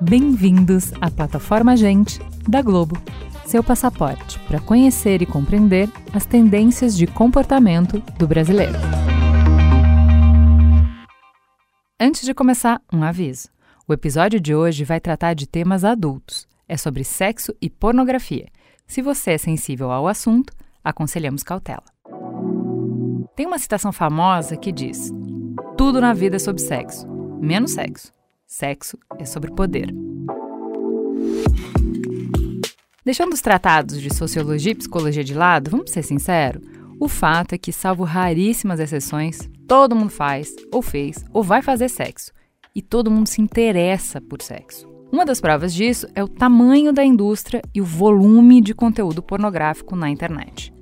Bem-vindos à plataforma Gente da Globo, seu passaporte para conhecer e compreender as tendências de comportamento do brasileiro. Antes de começar, um aviso. O episódio de hoje vai tratar de temas adultos. É sobre sexo e pornografia. Se você é sensível ao assunto, aconselhamos cautela. Tem uma citação famosa que diz: Tudo na vida é sobre sexo, menos sexo. Sexo é sobre poder. Deixando os tratados de sociologia e psicologia de lado, vamos ser sinceros, o fato é que, salvo raríssimas exceções, todo mundo faz, ou fez, ou vai fazer sexo. E todo mundo se interessa por sexo. Uma das provas disso é o tamanho da indústria e o volume de conteúdo pornográfico na internet.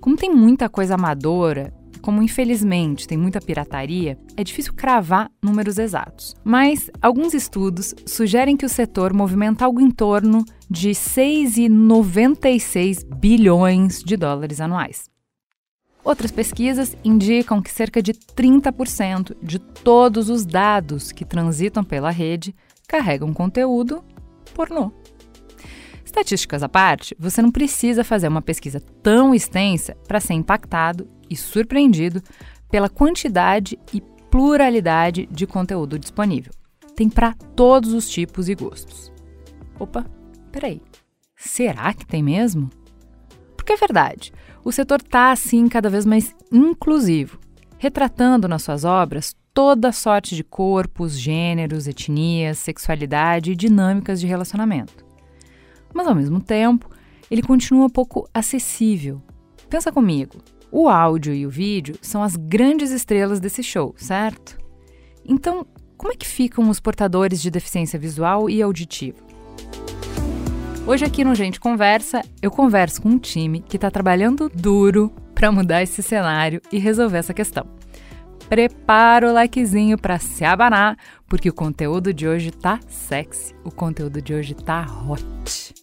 Como tem muita coisa amadora, como infelizmente tem muita pirataria, é difícil cravar números exatos. Mas alguns estudos sugerem que o setor movimenta algo em torno de 6,96 bilhões de dólares anuais. Outras pesquisas indicam que cerca de 30% de todos os dados que transitam pela rede carregam conteúdo pornô. Estatísticas à parte, você não precisa fazer uma pesquisa tão extensa para ser impactado e surpreendido pela quantidade e pluralidade de conteúdo disponível. Tem para todos os tipos e gostos. Opa, peraí. Será que tem mesmo? Porque é verdade, o setor está assim cada vez mais inclusivo, retratando nas suas obras toda sorte de corpos, gêneros, etnias, sexualidade e dinâmicas de relacionamento. Mas ao mesmo tempo, ele continua pouco acessível. Pensa comigo, o áudio e o vídeo são as grandes estrelas desse show, certo? Então, como é que ficam os portadores de deficiência visual e auditiva? Hoje aqui no Gente Conversa, eu converso com um time que está trabalhando duro para mudar esse cenário e resolver essa questão. Prepara o likezinho para se abanar, porque o conteúdo de hoje tá sexy, o conteúdo de hoje tá hot.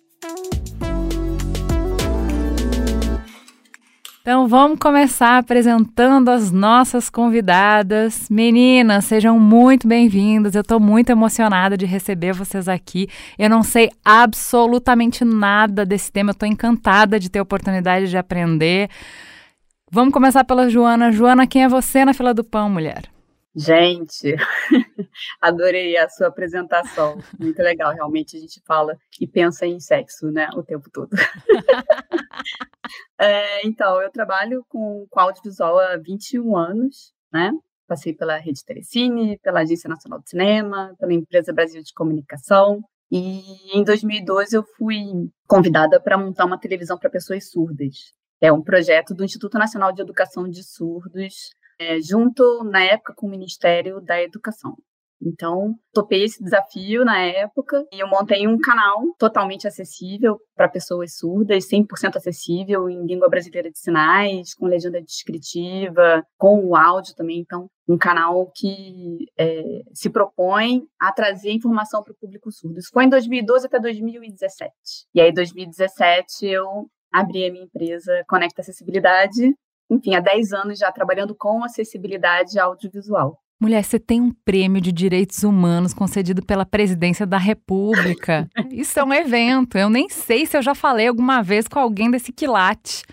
Então vamos começar apresentando as nossas convidadas. Meninas, sejam muito bem-vindas. Eu estou muito emocionada de receber vocês aqui. Eu não sei absolutamente nada desse tema, eu estou encantada de ter a oportunidade de aprender. Vamos começar pela Joana. Joana, quem é você na fila do pão, mulher? Gente, adorei a sua apresentação. Muito legal, realmente a gente fala e pensa em sexo, né, o tempo todo. é, então, eu trabalho com, com audiovisual há 21 anos, né? Passei pela Rede Telecine, pela Agência Nacional de Cinema, pela Empresa Brasil de Comunicação. E em 2012 eu fui convidada para montar uma televisão para pessoas surdas. É um projeto do Instituto Nacional de Educação de Surdos, é, junto, na época, com o Ministério da Educação. Então, topei esse desafio na época e eu montei um canal totalmente acessível para pessoas surdas, 100% acessível em língua brasileira de sinais, com legenda descritiva, com o áudio também. Então, um canal que é, se propõe a trazer informação para o público surdo. Isso foi em 2012 até 2017. E aí, em 2017, eu abri a minha empresa Conecta Acessibilidade, enfim, há 10 anos já trabalhando com acessibilidade audiovisual. Mulher, você tem um prêmio de direitos humanos concedido pela presidência da República. Isso é um evento. Eu nem sei se eu já falei alguma vez com alguém desse quilate.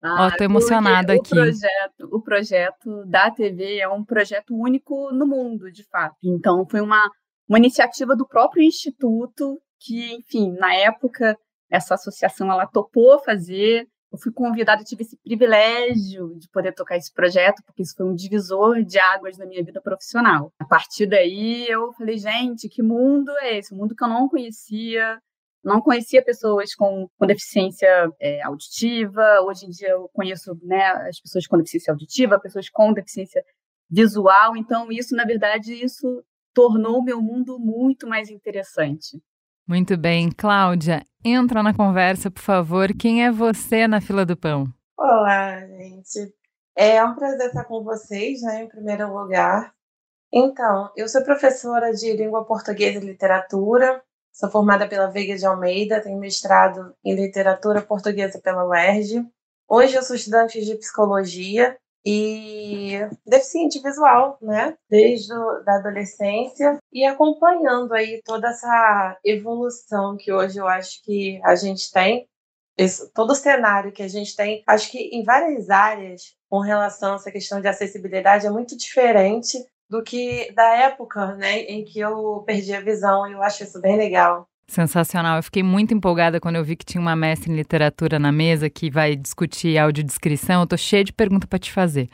Ah, Ó, tô emocionada aqui. O projeto, o projeto da TV é um projeto único no mundo, de fato. Então, foi uma, uma iniciativa do próprio Instituto que, enfim, na época essa associação ela topou fazer. Eu fui convidada, tive esse privilégio de poder tocar esse projeto, porque isso foi um divisor de águas na minha vida profissional. A partir daí, eu falei, gente, que mundo é esse? Um mundo que eu não conhecia, não conhecia pessoas com, com deficiência é, auditiva. Hoje em dia eu conheço né, as pessoas com deficiência auditiva, pessoas com deficiência visual. Então, isso, na verdade, isso tornou o meu mundo muito mais interessante. Muito bem. Cláudia, entra na conversa, por favor. Quem é você na fila do pão? Olá, gente. É um prazer estar com vocês, né, em primeiro lugar. Então, eu sou professora de língua portuguesa e literatura, sou formada pela Veiga de Almeida, tenho mestrado em literatura portuguesa pela UERJ Hoje eu sou estudante de psicologia e deficiente visual, né? Desde a adolescência e acompanhando aí toda essa evolução que hoje eu acho que a gente tem, esse, todo o cenário que a gente tem, acho que em várias áreas com relação a essa questão de acessibilidade é muito diferente do que da época, né, em que eu perdi a visão. E eu acho isso bem legal. Sensacional. Eu fiquei muito empolgada quando eu vi que tinha uma mestre em literatura na mesa que vai discutir audiodescrição. Eu tô cheia de perguntas para te fazer.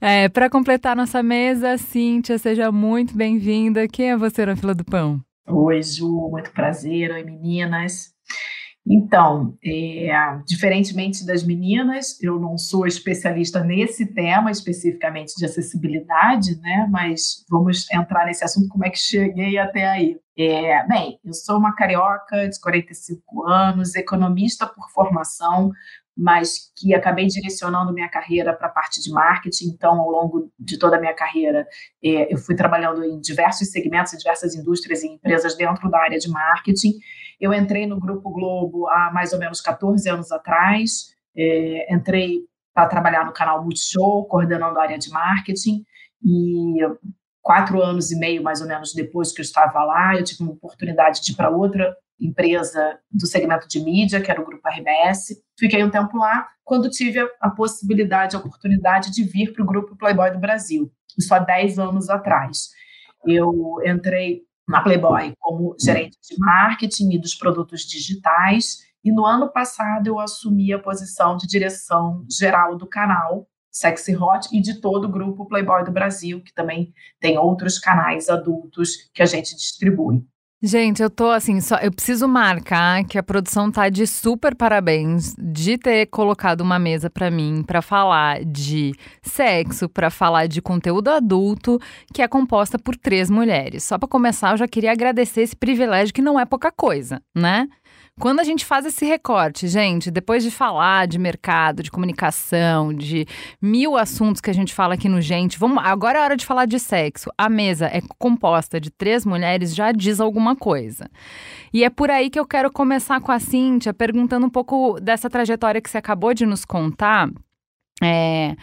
É, para completar nossa mesa, Cíntia, seja muito bem-vinda. Quem é você na fila do pão? Oi, Ju, muito prazer. Oi, meninas. Então, é, diferentemente das meninas, eu não sou especialista nesse tema especificamente de acessibilidade, né? Mas vamos entrar nesse assunto, como é que cheguei até aí. É, bem, eu sou uma carioca de 45 anos, economista por formação, mas que acabei direcionando minha carreira para a parte de marketing. Então, ao longo de toda a minha carreira, é, eu fui trabalhando em diversos segmentos, em diversas indústrias e empresas dentro da área de marketing. Eu entrei no Grupo Globo há mais ou menos 14 anos atrás, é, entrei para trabalhar no canal Multishow, coordenando a área de marketing, e quatro anos e meio, mais ou menos, depois que eu estava lá, eu tive uma oportunidade de ir para outra empresa do segmento de mídia, que era o Grupo RBS. Fiquei um tempo lá, quando tive a, possibilidade, a oportunidade de vir para o Grupo Playboy do Brasil, isso há 10 anos atrás. Eu entrei na Playboy como gerente de marketing e dos produtos digitais. E no ano passado eu assumi a posição de direção geral do canal Sexy Hot e de todo o grupo Playboy do Brasil, que também tem outros canais adultos que a gente distribui. Gente, eu tô assim, só eu preciso marcar que a produção tá de super parabéns de ter colocado uma mesa para mim para falar de sexo, para falar de conteúdo adulto, que é composta por três mulheres. Só para começar, eu já queria agradecer esse privilégio que não é pouca coisa, né? Quando a gente faz esse recorte, gente, depois de falar de mercado, de comunicação, de mil assuntos que a gente fala aqui no Gente, vamos, agora é hora de falar de sexo. A mesa é composta de três mulheres, já diz alguma coisa. E é por aí que eu quero começar com a Cíntia, perguntando um pouco dessa trajetória que você acabou de nos contar. É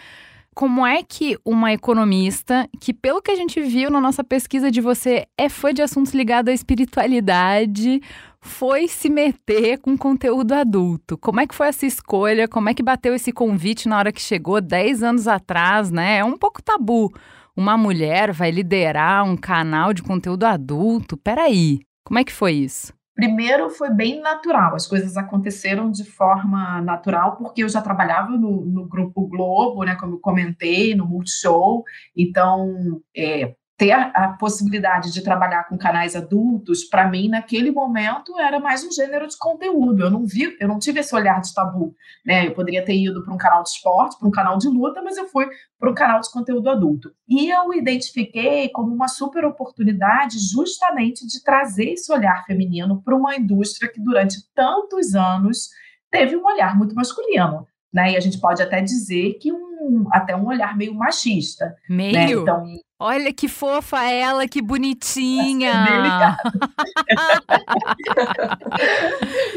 como é que uma economista, que pelo que a gente viu na nossa pesquisa de você é fã de assuntos ligados à espiritualidade, foi se meter com conteúdo adulto? Como é que foi essa escolha? Como é que bateu esse convite na hora que chegou 10 anos atrás, né? É um pouco tabu. Uma mulher vai liderar um canal de conteúdo adulto? Peraí, como é que foi isso? Primeiro foi bem natural, as coisas aconteceram de forma natural, porque eu já trabalhava no, no Grupo Globo, né, como eu comentei, no Multishow, então é, ter a possibilidade de trabalhar com canais adultos, para mim, naquele momento, era mais um gênero de conteúdo. Eu não vi, eu não tive esse olhar de tabu. Né? Eu poderia ter ido para um canal de esporte, para um canal de luta, mas eu fui para um canal de conteúdo adulto. E eu identifiquei como uma super oportunidade justamente de trazer esse olhar feminino para uma indústria que durante tantos anos teve um olhar muito masculino. Né? E a gente pode até dizer que um, até um olhar meio machista. Né? Meio? Né? Então, Olha que fofa ela, que bonitinha.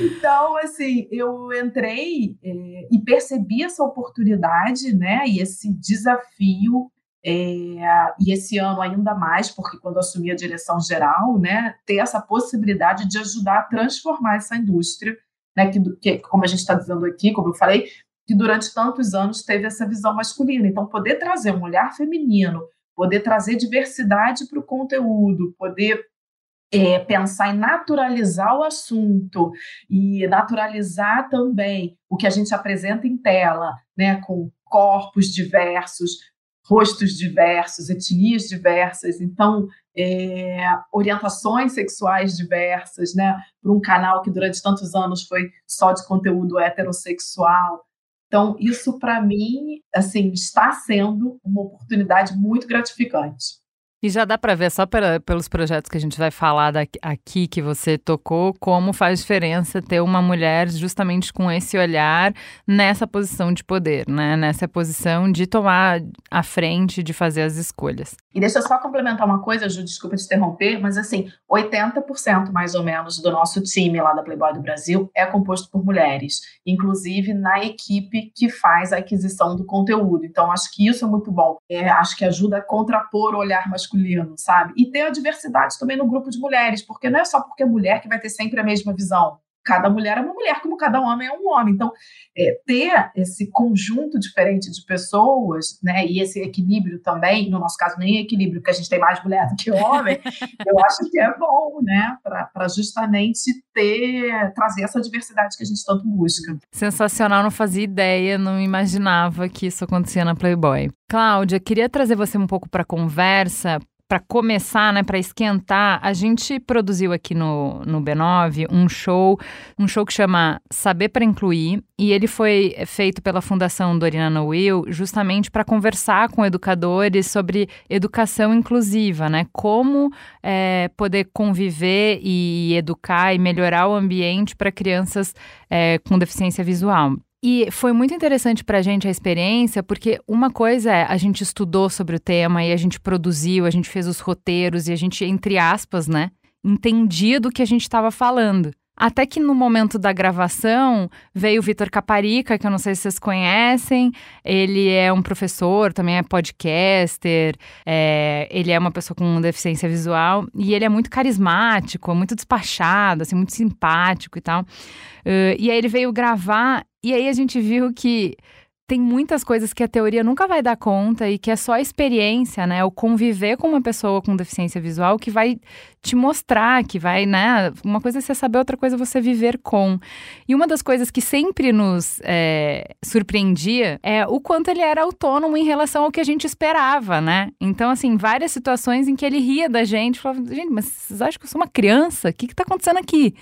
então, assim, eu entrei é, e percebi essa oportunidade, né? E esse desafio é, e esse ano ainda mais, porque quando assumi a direção geral, né, ter essa possibilidade de ajudar a transformar essa indústria, né, que, que como a gente está dizendo aqui, como eu falei, que durante tantos anos teve essa visão masculina. Então, poder trazer um olhar feminino poder trazer diversidade para o conteúdo, poder é, pensar em naturalizar o assunto e naturalizar também o que a gente apresenta em tela, né, com corpos diversos, rostos diversos, etnias diversas, então é, orientações sexuais diversas, né, para um canal que durante tantos anos foi só de conteúdo heterossexual. Então, isso para mim, assim, está sendo uma oportunidade muito gratificante. E já dá para ver, só pelos projetos que a gente vai falar daqui, aqui, que você tocou, como faz diferença ter uma mulher justamente com esse olhar nessa posição de poder, né? Nessa posição de tomar a frente, de fazer as escolhas. E deixa eu só complementar uma coisa, Ju, desculpa te interromper, mas assim, 80% mais ou menos do nosso time lá da Playboy do Brasil é composto por mulheres, inclusive na equipe que faz a aquisição do conteúdo. Então, acho que isso é muito bom. É, acho que ajuda a contrapor o olhar masculino, sabe? E ter a diversidade também no grupo de mulheres, porque não é só porque é mulher que vai ter sempre a mesma visão cada mulher é uma mulher, como cada homem é um homem. Então, é, ter esse conjunto diferente de pessoas, né, e esse equilíbrio também, no nosso caso, nem equilíbrio, porque a gente tem mais mulher do que homem, eu acho que é bom, né, para justamente ter, trazer essa diversidade que a gente tanto busca. Sensacional, não fazia ideia, não imaginava que isso acontecia na Playboy. Cláudia, queria trazer você um pouco para a conversa, para começar, né, para esquentar, a gente produziu aqui no, no B9 um show, um show que chama Saber para Incluir, e ele foi feito pela Fundação Dorina Will justamente para conversar com educadores sobre educação inclusiva, né? Como é, poder conviver e educar e melhorar o ambiente para crianças é, com deficiência visual. E foi muito interessante para a gente a experiência, porque uma coisa é a gente estudou sobre o tema e a gente produziu, a gente fez os roteiros e a gente, entre aspas, né, entendia do que a gente estava falando. Até que no momento da gravação veio o Vitor Caparica, que eu não sei se vocês conhecem. Ele é um professor, também é podcaster, é, ele é uma pessoa com deficiência visual e ele é muito carismático, muito despachado, assim, muito simpático e tal. Uh, e aí ele veio gravar e aí a gente viu que tem muitas coisas que a teoria nunca vai dar conta e que é só a experiência, né? O conviver com uma pessoa com deficiência visual que vai te mostrar, que vai, né? Uma coisa é você saber, outra coisa é você viver com. E uma das coisas que sempre nos é, surpreendia é o quanto ele era autônomo em relação ao que a gente esperava, né? Então, assim, várias situações em que ele ria da gente, falava, gente, mas vocês acham que eu sou uma criança? O que está acontecendo aqui?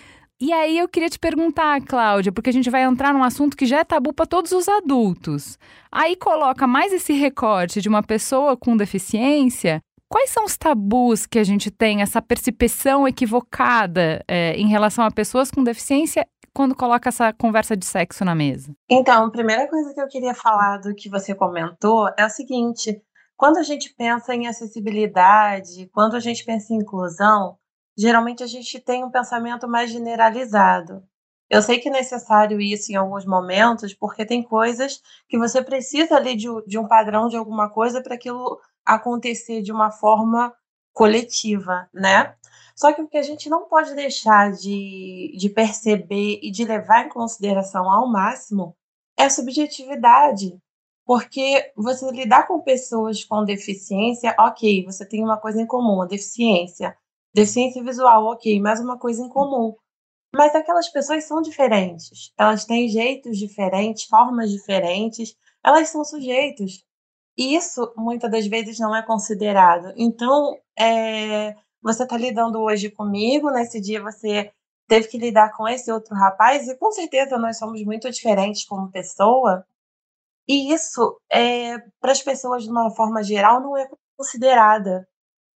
E aí eu queria te perguntar, Cláudia, porque a gente vai entrar num assunto que já é tabu para todos os adultos. Aí coloca mais esse recorte de uma pessoa com deficiência. Quais são os tabus que a gente tem, essa percepção equivocada é, em relação a pessoas com deficiência quando coloca essa conversa de sexo na mesa? Então, a primeira coisa que eu queria falar do que você comentou é o seguinte: quando a gente pensa em acessibilidade, quando a gente pensa em inclusão, geralmente a gente tem um pensamento mais generalizado. Eu sei que é necessário isso em alguns momentos, porque tem coisas que você precisa ali de, de um padrão de alguma coisa para aquilo acontecer de uma forma coletiva, né? Só que o que a gente não pode deixar de, de perceber e de levar em consideração ao máximo é a subjetividade. Porque você lidar com pessoas com deficiência, ok, você tem uma coisa em comum, a deficiência. Deficiência visual, ok, mais uma coisa em comum. Mas aquelas pessoas são diferentes. Elas têm jeitos diferentes, formas diferentes. Elas são sujeitos. E isso, muitas das vezes, não é considerado. Então, é, você está lidando hoje comigo, nesse dia você teve que lidar com esse outro rapaz, e com certeza nós somos muito diferentes como pessoa. E isso, é, para as pessoas, de uma forma geral, não é considerada.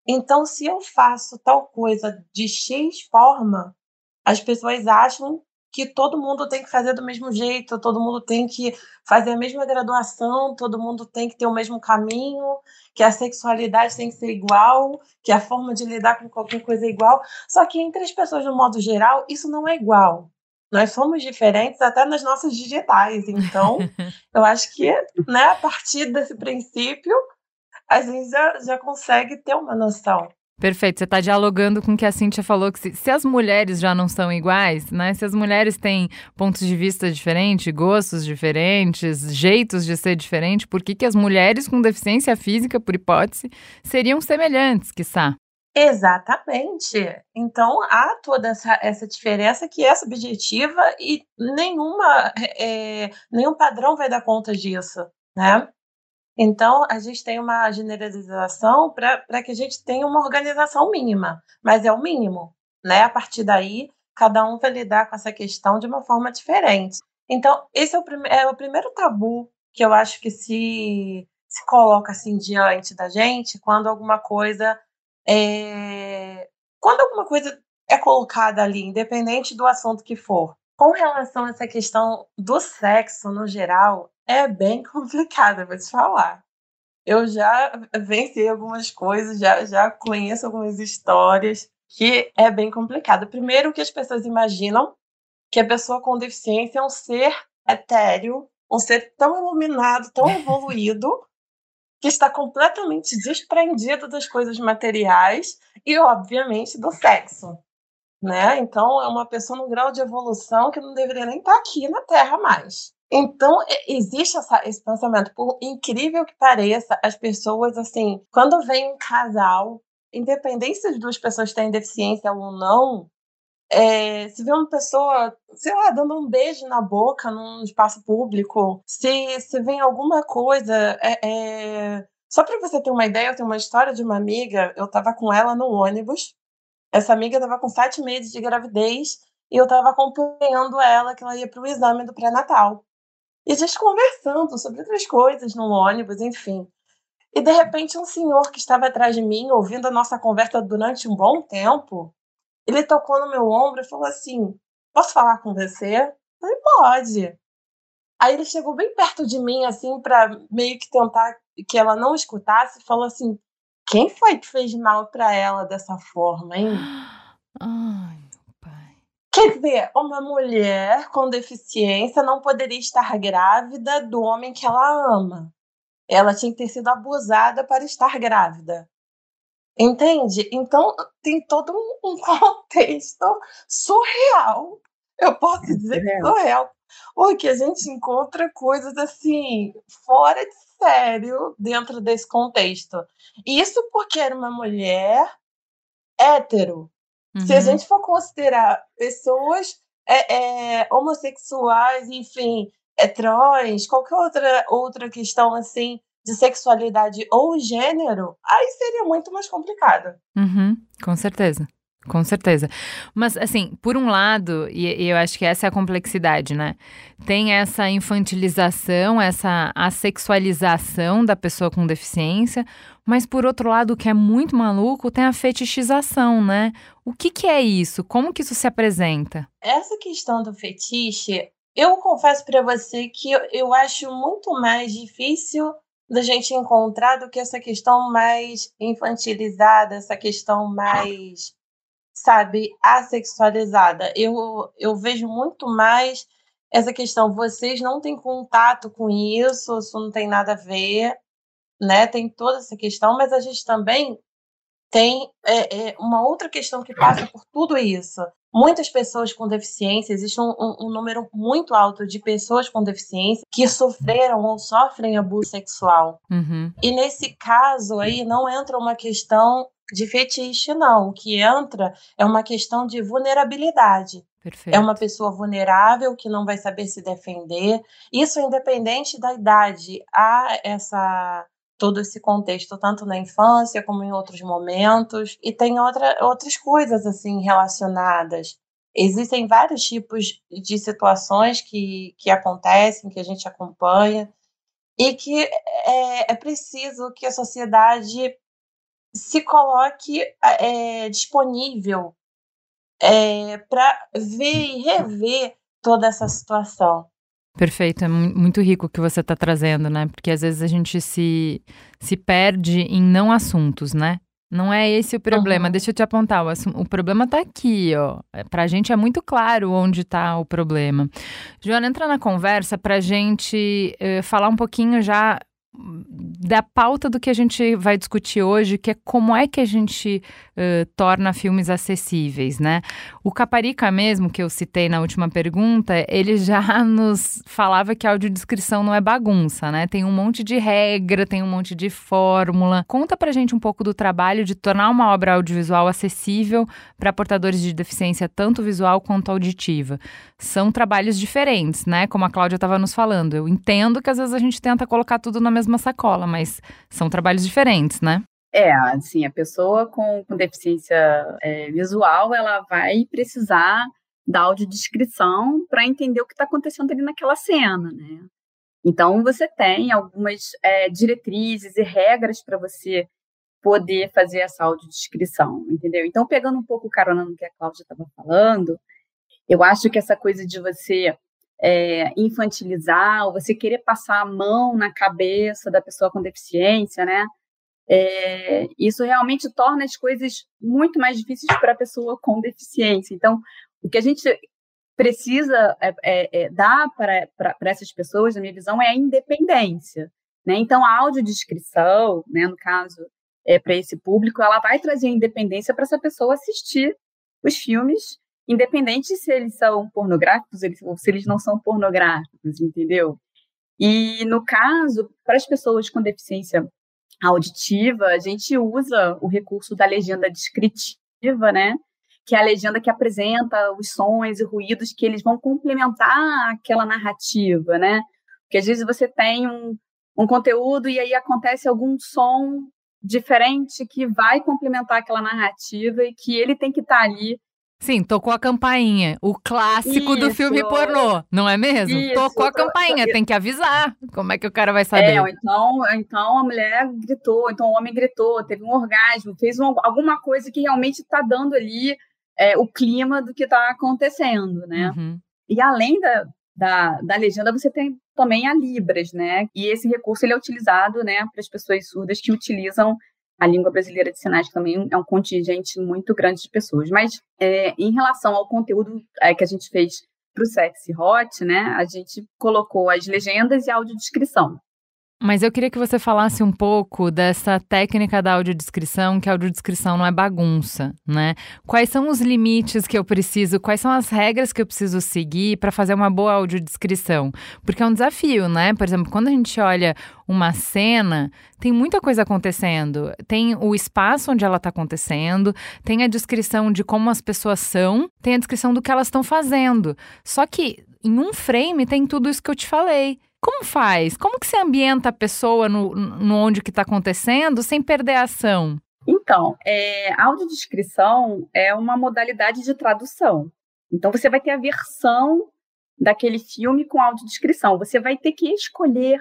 Então, se eu faço tal coisa de X forma, as pessoas acham que todo mundo tem que fazer do mesmo jeito, todo mundo tem que fazer a mesma graduação, todo mundo tem que ter o mesmo caminho, que a sexualidade tem que ser igual, que a forma de lidar com qualquer coisa é igual. Só que entre as pessoas, no modo geral, isso não é igual. Nós somos diferentes até nas nossas digitais. Então, eu acho que, né, a partir desse princípio, a gente já, já consegue ter uma noção. Perfeito, você está dialogando com o que a Cintia falou, que se, se, as mulheres já não são iguais, né? Se as mulheres têm pontos de vista diferentes, gostos diferentes, jeitos de ser diferente, por que, que as mulheres com deficiência física, por hipótese, seriam semelhantes, quiçá? Exatamente. Então há toda essa, essa diferença que é subjetiva e nenhuma, é, nenhum padrão vai dar conta disso, né? Então, a gente tem uma generalização para que a gente tenha uma organização mínima, mas é o mínimo, né? A partir daí, cada um vai lidar com essa questão de uma forma diferente. Então, esse é o, é o primeiro tabu que eu acho que se, se coloca assim diante da gente quando alguma coisa é, quando alguma coisa é colocada ali, independente do assunto que for. Com relação a essa questão do sexo no geral, é bem complicado, vou te falar. eu já venci algumas coisas, já, já conheço algumas histórias que é bem complicado. Primeiro, que as pessoas imaginam que a pessoa com deficiência é um ser etéreo, um ser tão iluminado, tão evoluído, que está completamente desprendido das coisas materiais e, obviamente, do sexo. Né? Então, é uma pessoa no grau de evolução que não deveria nem estar aqui na Terra mais. Então, existe essa, esse pensamento. Por incrível que pareça, as pessoas, assim, quando vem um casal, independente se as duas pessoas têm deficiência ou não, é, se vê uma pessoa, sei lá, dando um beijo na boca num espaço público, se, se vem alguma coisa. É, é... Só para você ter uma ideia, eu tenho uma história de uma amiga, eu estava com ela no ônibus. Essa amiga estava com sete meses de gravidez e eu estava acompanhando ela, que ela ia para o exame do pré-natal. E a gente conversando sobre outras coisas no ônibus, enfim. E de repente um senhor que estava atrás de mim, ouvindo a nossa conversa durante um bom tempo, ele tocou no meu ombro e falou assim: Posso falar com você? Eu falei, pode. Aí ele chegou bem perto de mim, assim, para meio que tentar que ela não escutasse, e falou assim: Quem foi que fez mal para ela dessa forma, hein? Ai. Quer dizer, uma mulher com deficiência não poderia estar grávida do homem que ela ama. Ela tinha que ter sido abusada para estar grávida. Entende? Então tem todo um contexto surreal. Eu posso dizer é surreal. Porque a gente encontra coisas assim, fora de sério, dentro desse contexto. Isso porque era uma mulher hétero. Uhum. Se a uhum. gente for considerar pessoas é, é, homossexuais, enfim, é, trans, qualquer outra, outra questão assim, de sexualidade ou gênero, aí seria muito mais complicado. Uhum, com certeza. Com certeza. Mas, assim, por um lado, e, e, eu acho que essa é a complexidade, né? Tem essa infantilização, essa assexualização da pessoa com deficiência, mas, por outro lado, o que é muito maluco, tem a fetichização, né? O que, que é isso? Como que isso se apresenta? Essa questão do fetiche, eu confesso para você que eu, eu acho muito mais difícil da gente encontrar do que essa questão mais infantilizada, essa questão mais, sabe, assexualizada. Eu, eu vejo muito mais essa questão, vocês não têm contato com isso, isso não tem nada a ver, né? Tem toda essa questão, mas a gente também tem é, é, uma outra questão que passa por tudo isso, muitas pessoas com deficiência, existe um, um, um, número muito alto de pessoas com deficiência que sofreram ou sofrem abuso sexual. Uhum. E nesse caso aí não entra uma questão de fetiche, não. O que entra é uma questão de vulnerabilidade. Perfeito. É uma pessoa vulnerável que não vai saber se defender. Isso independente da idade. Há essa todo esse contexto, tanto na infância como em outros momentos, e tem outra, outras coisas assim relacionadas. Existem vários tipos de situações que, que acontecem, que a gente acompanha, e que é, é preciso que a sociedade se coloque é, disponível é, para ver e rever toda essa situação. Perfeito, é muito rico o que você está trazendo, né? Porque às vezes a gente se, se perde em não assuntos, né? Não é esse o problema. Uhum. Deixa eu te apontar. O, o problema está aqui, ó. É, para a gente é muito claro onde está o problema. Joana, entra na conversa para a gente uh, falar um pouquinho já da pauta do que a gente vai discutir hoje, que é como é que a gente uh, torna filmes acessíveis, né? O Caparica mesmo, que eu citei na última pergunta, ele já nos falava que a audiodescrição não é bagunça, né? Tem um monte de regra, tem um monte de fórmula. Conta pra gente um pouco do trabalho de tornar uma obra audiovisual acessível para portadores de deficiência tanto visual quanto auditiva. São trabalhos diferentes, né? Como a Cláudia estava nos falando. Eu entendo que às vezes a gente tenta colocar tudo na mesma sacola, mas são trabalhos diferentes, né? É, assim, a pessoa com, com deficiência é, visual, ela vai precisar da audiodescrição para entender o que está acontecendo ali naquela cena, né? Então, você tem algumas é, diretrizes e regras para você poder fazer essa audiodescrição, entendeu? Então, pegando um pouco o carona no que a Cláudia estava falando, eu acho que essa coisa de você é, infantilizar, ou você querer passar a mão na cabeça da pessoa com deficiência, né? É, isso realmente torna as coisas muito mais difíceis para a pessoa com deficiência. Então, o que a gente precisa é, é, é dar para essas pessoas, na minha visão, é a independência. Né? Então, a audiodescrição, né, no caso, é, para esse público, ela vai trazer independência para essa pessoa assistir os filmes, independente se eles são pornográficos ou se eles não são pornográficos, entendeu? E, no caso, para as pessoas com deficiência auditiva, a gente usa o recurso da legenda descritiva, né? Que é a legenda que apresenta os sons e ruídos que eles vão complementar aquela narrativa, né? Porque às vezes você tem um, um conteúdo e aí acontece algum som diferente que vai complementar aquela narrativa e que ele tem que estar tá ali Sim, tocou a campainha. O clássico Isso. do filme pornô, não é mesmo? Isso. Tocou a campainha, tem que avisar. Como é que o cara vai saber? É, então, então a mulher gritou, então o homem gritou, teve um orgasmo, fez um, alguma coisa que realmente está dando ali é, o clima do que está acontecendo, né? Uhum. E além da, da, da legenda, você tem também a Libras, né? E esse recurso ele é utilizado, né, para as pessoas surdas que utilizam a língua brasileira de sinais também é um contingente muito grande de pessoas. Mas é, em relação ao conteúdo é, que a gente fez para o Sexy Hot, né, a gente colocou as legendas e a audiodescrição. Mas eu queria que você falasse um pouco dessa técnica da audiodescrição, que a audiodescrição não é bagunça, né? Quais são os limites que eu preciso, quais são as regras que eu preciso seguir para fazer uma boa audiodescrição? Porque é um desafio, né? Por exemplo, quando a gente olha uma cena, tem muita coisa acontecendo. Tem o espaço onde ela está acontecendo, tem a descrição de como as pessoas são, tem a descrição do que elas estão fazendo. Só que em um frame tem tudo isso que eu te falei. Como faz? Como que você ambienta a pessoa no, no onde que está acontecendo sem perder a ação? Então, é, a audiodescrição é uma modalidade de tradução. Então, você vai ter a versão daquele filme com audiodescrição. Você vai ter que escolher,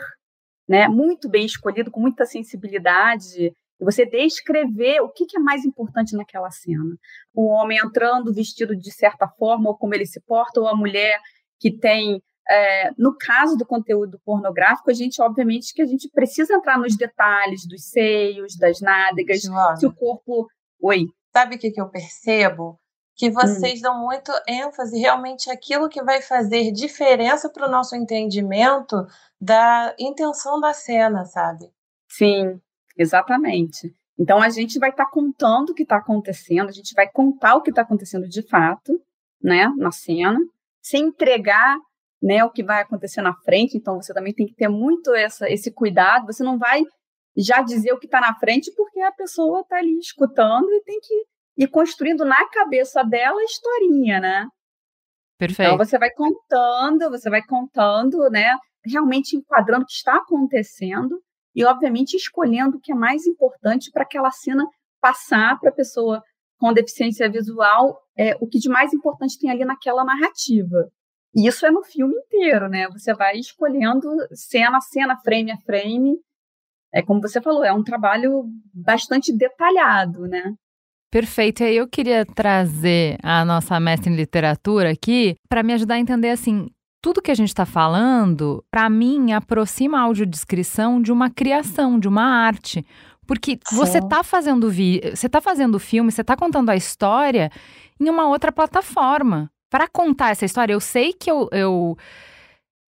né, muito bem escolhido, com muita sensibilidade, e você descrever o que, que é mais importante naquela cena. O homem entrando vestido de certa forma, ou como ele se porta, ou a mulher que tem é, no caso do conteúdo pornográfico, a gente, obviamente, que a gente precisa entrar nos detalhes dos seios, das nádegas, se o corpo. Oi. Sabe o que, que eu percebo? Que hum. vocês hum. dão muito ênfase realmente aquilo que vai fazer diferença para o nosso entendimento da intenção da cena, sabe? Sim, exatamente. Então a gente vai estar tá contando o que está acontecendo, a gente vai contar o que está acontecendo de fato, né, na cena, sem entregar né, o que vai acontecer na frente, então você também tem que ter muito essa, esse cuidado, você não vai já dizer o que está na frente, porque a pessoa está ali escutando e tem que ir construindo na cabeça dela a historinha, né? Perfeito. Então você vai contando, você vai contando, né, realmente enquadrando o que está acontecendo e, obviamente, escolhendo o que é mais importante para aquela cena passar para a pessoa com deficiência visual, é, o que de mais importante tem ali naquela narrativa. E isso é no filme inteiro, né? Você vai escolhendo cena a cena, frame a frame. É como você falou, é um trabalho bastante detalhado, né? Perfeito. E aí eu queria trazer a nossa mestre em literatura aqui para me ajudar a entender assim, tudo que a gente está falando, para mim, aproxima a audiodescrição de uma criação, de uma arte. Porque você está fazendo vi você tá fazendo filme, você está contando a história em uma outra plataforma para contar essa história, eu sei que eu, eu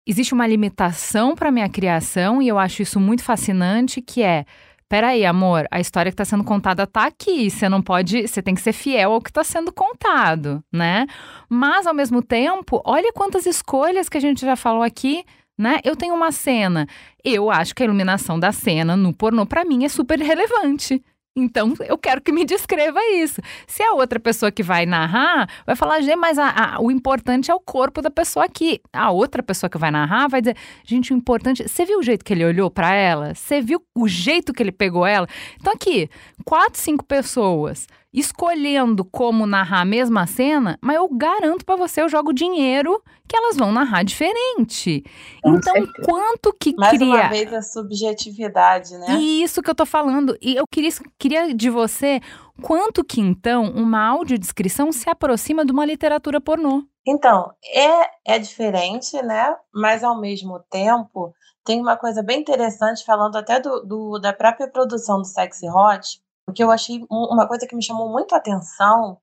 existe uma limitação para minha criação e eu acho isso muito fascinante, que é Peraí, amor, a história que está sendo contada está aqui. Você não pode. Você tem que ser fiel ao que está sendo contado, né? Mas, ao mesmo tempo, olha quantas escolhas que a gente já falou aqui né? Eu tenho uma cena. Eu acho que a iluminação da cena no pornô, para mim, é super relevante. Então, eu quero que me descreva isso. Se a outra pessoa que vai narrar vai falar, Gê, mas a, a, o importante é o corpo da pessoa aqui. A outra pessoa que vai narrar vai dizer, gente, o importante. Você viu o jeito que ele olhou para ela? Você viu o jeito que ele pegou ela? Então, aqui, quatro, cinco pessoas escolhendo como narrar a mesma cena, mas eu garanto para você, eu jogo dinheiro que elas vão narrar diferente. Com então, certeza. quanto que Mais cria... uma vez a subjetividade, né? Isso que eu tô falando. E eu queria, queria de você quanto que então uma audiodescrição se aproxima de uma literatura pornô? Então, é, é diferente, né? Mas ao mesmo tempo, tem uma coisa bem interessante, falando até do, do da própria produção do Sexy Hot, o que eu achei uma coisa que me chamou muito a atenção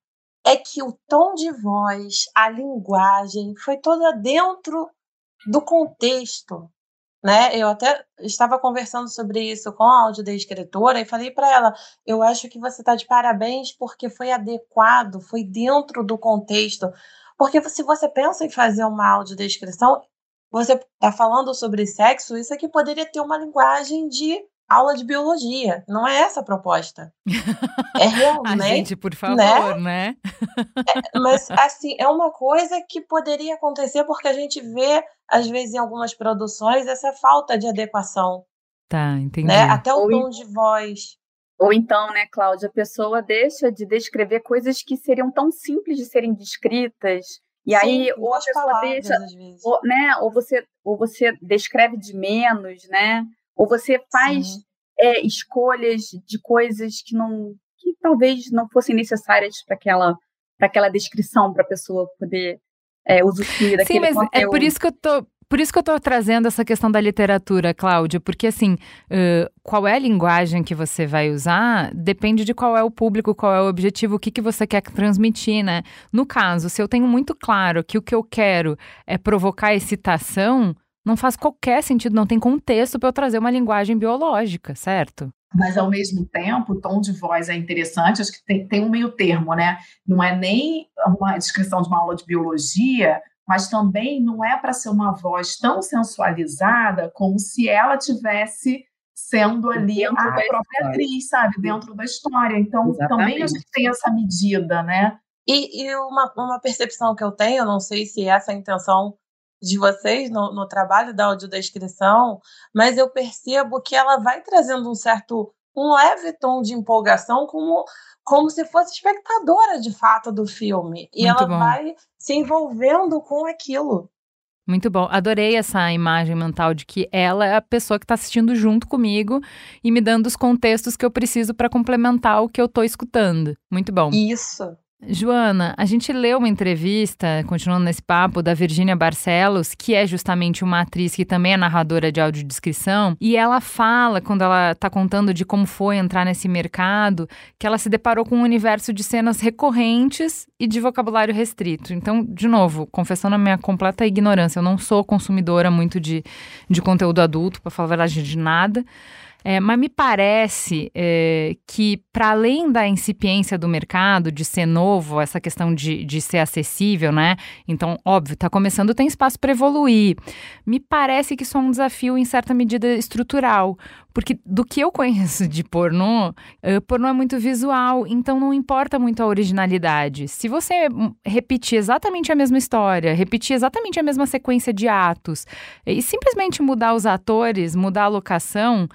é que o tom de voz, a linguagem, foi toda dentro do contexto. Né? Eu até estava conversando sobre isso com a audiodescritora e falei para ela: eu acho que você está de parabéns porque foi adequado, foi dentro do contexto. Porque se você pensa em fazer uma audiodescrição, você está falando sobre sexo, isso aqui poderia ter uma linguagem de aula de biologia. Não é essa a proposta. É realmente. a gente, por favor, né? né? é, mas, assim, é uma coisa que poderia acontecer porque a gente vê, às vezes, em algumas produções, essa falta de adequação. Tá, entendi. Né? Até o Ou tom de voz. Ou então, né, Cláudia, a pessoa deixa de descrever coisas que seriam tão simples de serem descritas. E Sim, aí, ou a pessoa palavras, deixa, ou, né, ou você, ou você descreve de menos, né? Ou você faz é, escolhas de coisas que não, que talvez não fossem necessárias para aquela, para aquela descrição, para a pessoa poder é, usufruir daquele Sim, mas conteúdo. é por isso que eu tô por isso que eu estou trazendo essa questão da literatura, Cláudia, porque assim, uh, qual é a linguagem que você vai usar depende de qual é o público, qual é o objetivo, o que, que você quer transmitir, né? No caso, se eu tenho muito claro que o que eu quero é provocar excitação, não faz qualquer sentido, não tem contexto para eu trazer uma linguagem biológica, certo? Mas, ao mesmo tempo, o tom de voz é interessante, acho que tem, tem um meio termo, né? Não é nem uma descrição de uma aula de biologia, mas também não é para ser uma voz tão sensualizada como se ela tivesse sendo ali dentro a própria história. atriz, sabe? Dentro da história. Então, Exatamente. também a gente tem essa medida, né? E, e uma, uma percepção que eu tenho, não sei se essa é a intenção de vocês no, no trabalho da audiodescrição, mas eu percebo que ela vai trazendo um certo, um leve tom de empolgação, como, como se fosse espectadora de fato do filme. E Muito ela bom. vai se envolvendo com aquilo. Muito bom. Adorei essa imagem mental de que ela é a pessoa que está assistindo junto comigo e me dando os contextos que eu preciso para complementar o que eu estou escutando. Muito bom. Isso. Joana, a gente leu uma entrevista, continuando nesse papo, da Virginia Barcelos, que é justamente uma atriz que também é narradora de audiodescrição, e ela fala, quando ela está contando de como foi entrar nesse mercado, que ela se deparou com um universo de cenas recorrentes e de vocabulário restrito. Então, de novo, confessando a minha completa ignorância, eu não sou consumidora muito de, de conteúdo adulto, para falar a verdade, de nada. É, mas me parece é, que, para além da incipiência do mercado, de ser novo, essa questão de, de ser acessível, né? Então, óbvio, está começando, tem espaço para evoluir. Me parece que isso é um desafio, em certa medida, estrutural. Porque do que eu conheço de pornô, uh, pornô é muito visual, então não importa muito a originalidade. Se você repetir exatamente a mesma história, repetir exatamente a mesma sequência de atos, e simplesmente mudar os atores, mudar a locação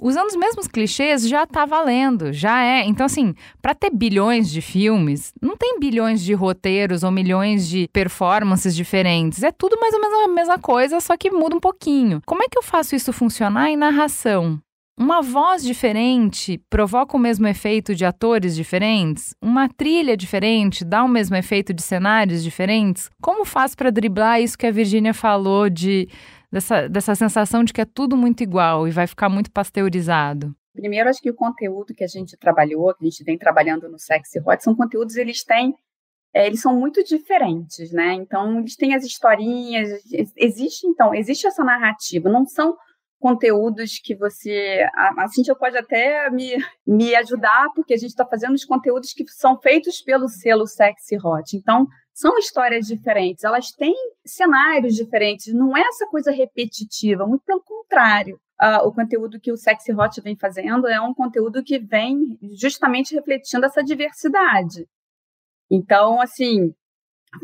usando os mesmos clichês já tá valendo, já é. Então, assim, para ter bilhões de filmes, não tem bilhões de roteiros ou milhões de performances diferentes. É tudo mais ou menos a mesma coisa, só que muda um pouquinho. Como é que eu faço isso funcionar em narração? Uma voz diferente provoca o mesmo efeito de atores diferentes? Uma trilha diferente dá o mesmo efeito de cenários diferentes? Como faz para driblar isso que a Virginia falou de dessa, dessa sensação de que é tudo muito igual e vai ficar muito pasteurizado? Primeiro, acho que o conteúdo que a gente trabalhou, que a gente vem trabalhando no Sexy Hot, são conteúdos, eles têm, é, eles são muito diferentes, né? Então, eles têm as historinhas, existe, então, existe essa narrativa, não são conteúdos que você. A, Cintia pode até me, me ajudar, porque a gente está fazendo os conteúdos que são feitos pelo selo Sexy Hot. Então, são histórias diferentes, elas têm cenários diferentes, não é essa coisa repetitiva, muito pelo contrário. Uh, o conteúdo que o Sexy Hot vem fazendo é um conteúdo que vem justamente refletindo essa diversidade. Então, assim,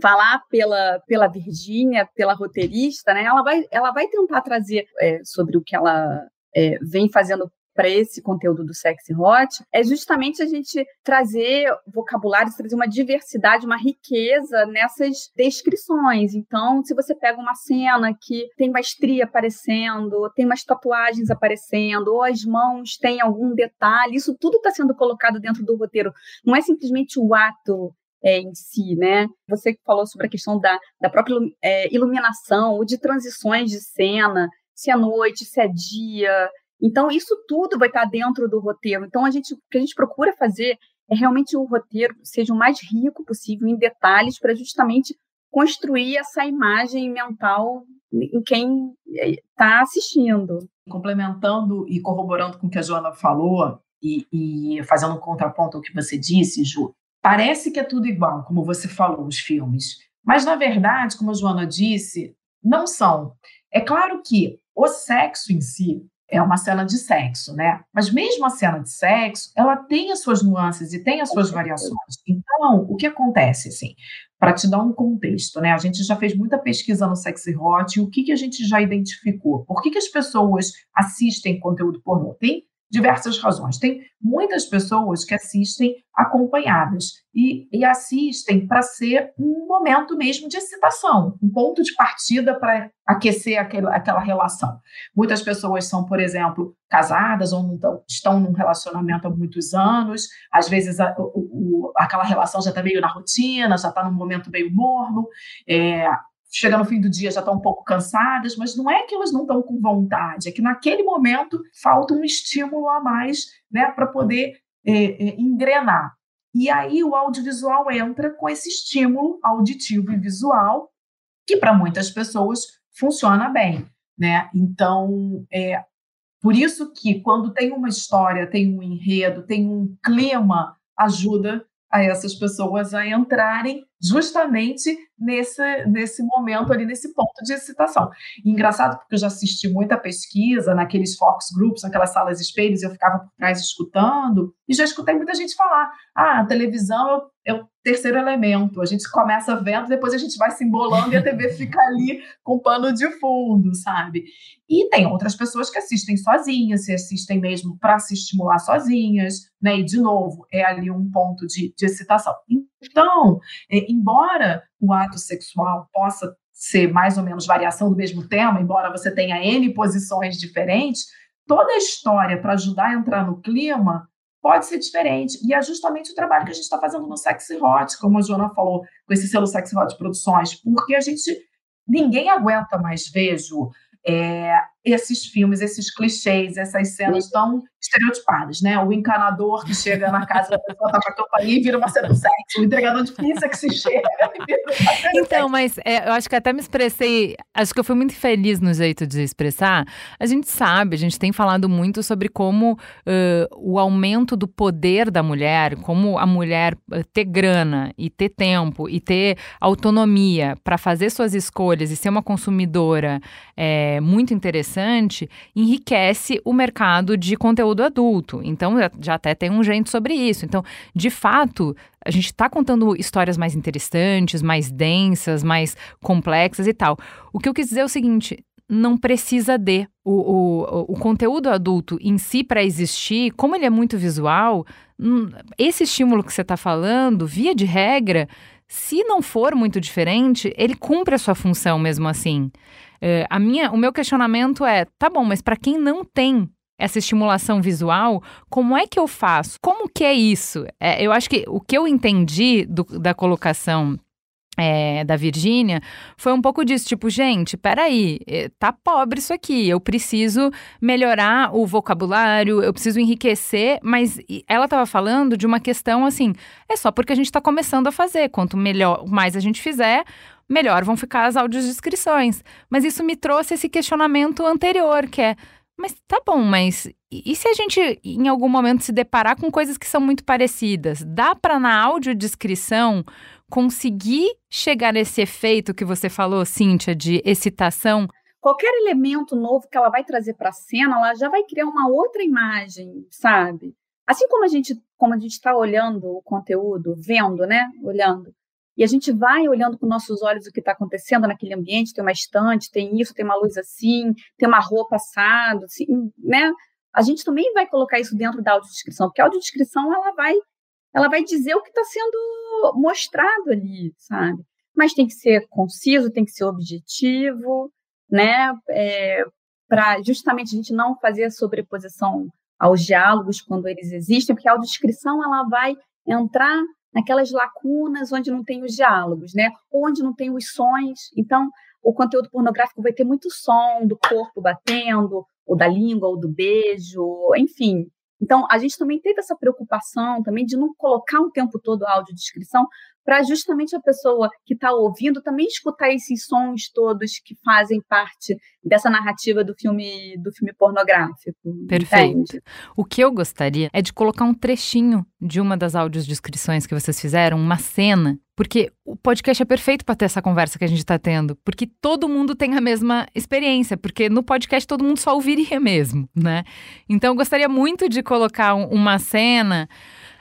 falar pela, pela Virgínia, pela roteirista, né, ela vai, ela vai tentar trazer é, sobre o que ela é, vem fazendo para esse conteúdo do Sexy Hot é justamente a gente trazer vocabulário, trazer uma diversidade, uma riqueza nessas descrições. Então, se você pega uma cena que tem uma estria aparecendo, tem umas tatuagens aparecendo, ou as mãos têm algum detalhe, isso tudo está sendo colocado dentro do roteiro. Não é simplesmente o ato é, em si, né? Você que falou sobre a questão da, da própria é, iluminação, ou de transições de cena, se é noite, se é dia. Então, isso tudo vai estar dentro do roteiro. Então, a gente, o que a gente procura fazer é realmente o roteiro seja o mais rico possível em detalhes para justamente construir essa imagem mental em quem está assistindo. Complementando e corroborando com o que a Joana falou, e, e fazendo um contraponto ao que você disse, Ju, Parece que é tudo igual, como você falou, os filmes. Mas, na verdade, como a Joana disse, não são. É claro que o sexo em si é uma cena de sexo, né? Mas mesmo a cena de sexo, ela tem as suas nuances e tem as suas variações. Então, o que acontece, assim, para te dar um contexto, né? A gente já fez muita pesquisa no Sexy Hot e o que, que a gente já identificou? Por que, que as pessoas assistem conteúdo pornô? Tem diversas razões. Tem muitas pessoas que assistem acompanhadas e, e assistem para ser um momento mesmo de excitação, um ponto de partida para aquecer aquela, aquela relação. Muitas pessoas são, por exemplo, casadas ou estão num relacionamento há muitos anos, às vezes a, o, aquela relação já está meio na rotina, já está num momento meio morno, é, chega no fim do dia já estão um pouco cansadas, mas não é que elas não estão com vontade, é que naquele momento falta um estímulo a mais né, para poder é, é, engrenar. E aí o audiovisual entra com esse estímulo auditivo e visual, que para muitas pessoas funciona bem. Né? Então, é por isso que quando tem uma história, tem um enredo, tem um clima, ajuda a essas pessoas a entrarem justamente nesse, nesse momento ali, nesse ponto de excitação. E engraçado porque eu já assisti muita pesquisa naqueles Fox Groups, naquelas salas espelhos, eu ficava por trás escutando, e já escutei muita gente falar, ah, a televisão é o terceiro elemento, a gente começa vendo, depois a gente vai se embolando e a TV fica ali com pano de fundo, sabe? E tem outras pessoas que assistem sozinhas, se assistem mesmo para se estimular sozinhas, né? E, de novo, é ali um ponto de, de excitação. Então, é, embora o ato sexual possa ser mais ou menos variação do mesmo tema, embora você tenha N posições diferentes, toda a história para ajudar a entrar no clima pode ser diferente. E é justamente o trabalho que a gente está fazendo no Sexy Hot, como a Joana falou, com esse selo Sexy Hot Produções, porque a gente. Ninguém aguenta mais, vejo, é, esses filmes, esses clichês, essas cenas tão estereotipadas, né? O encanador que chega na casa da pessoa, tá com a campainha e vira uma cena do sexo. O entregador de pizza que se chega e vira uma Então, mas é, eu acho que até me expressei, acho que eu fui muito feliz no jeito de expressar. A gente sabe, a gente tem falado muito sobre como uh, o aumento do poder da mulher, como a mulher ter grana e ter tempo e ter autonomia para fazer suas escolhas e ser uma consumidora é, muito interessante interessante enriquece o mercado de conteúdo adulto. Então, já até tem um gente sobre isso. Então, de fato, a gente está contando histórias mais interessantes, mais densas, mais complexas e tal. O que eu quis dizer é o seguinte: não precisa de. O, o, o conteúdo adulto em si, para existir, como ele é muito visual, hum, esse estímulo que você está falando, via de regra, se não for muito diferente, ele cumpre a sua função mesmo assim. É, a minha, o meu questionamento é: tá bom, mas para quem não tem essa estimulação visual, como é que eu faço? Como que é isso? É, eu acho que o que eu entendi do, da colocação é, da Virgínia foi um pouco disso, tipo, gente, peraí, é, tá pobre isso aqui, eu preciso melhorar o vocabulário, eu preciso enriquecer, mas ela estava falando de uma questão assim, é só porque a gente está começando a fazer, quanto melhor, mais a gente fizer, melhor vão ficar as audiodescrições. Mas isso me trouxe esse questionamento anterior, que é, mas tá bom, mas e se a gente em algum momento se deparar com coisas que são muito parecidas? Dá para na audiodescrição conseguir chegar nesse efeito que você falou, Cíntia, de excitação? Qualquer elemento novo que ela vai trazer para a cena, ela já vai criar uma outra imagem, sabe? Assim como a gente, como a gente está olhando o conteúdo, vendo, né? Olhando, e a gente vai olhando com nossos olhos o que está acontecendo naquele ambiente, tem uma estante, tem isso, tem uma luz assim, tem uma roupa assado, assim, né? a gente também vai colocar isso dentro da audiodescrição, porque a audiodescrição ela vai, ela vai dizer o que está sendo mostrado ali, sabe? Mas tem que ser conciso, tem que ser objetivo, né? É, para justamente a gente não fazer sobreposição aos diálogos quando eles existem, porque a audiodescrição ela vai entrar naquelas lacunas onde não tem os diálogos, né? Onde não tem os sons. Então, o conteúdo pornográfico vai ter muito som do corpo batendo, ou da língua, ou do beijo, enfim. Então, a gente também teve essa preocupação também de não colocar o tempo todo a audiodescrição, para justamente a pessoa que está ouvindo também escutar esses sons todos que fazem parte dessa narrativa do filme do filme pornográfico. Perfeito. Entende? O que eu gostaria é de colocar um trechinho de uma das audiodescrições que vocês fizeram, uma cena, porque o podcast é perfeito para ter essa conversa que a gente está tendo, porque todo mundo tem a mesma experiência, porque no podcast todo mundo só ouviria mesmo, né? Então eu gostaria muito de colocar uma cena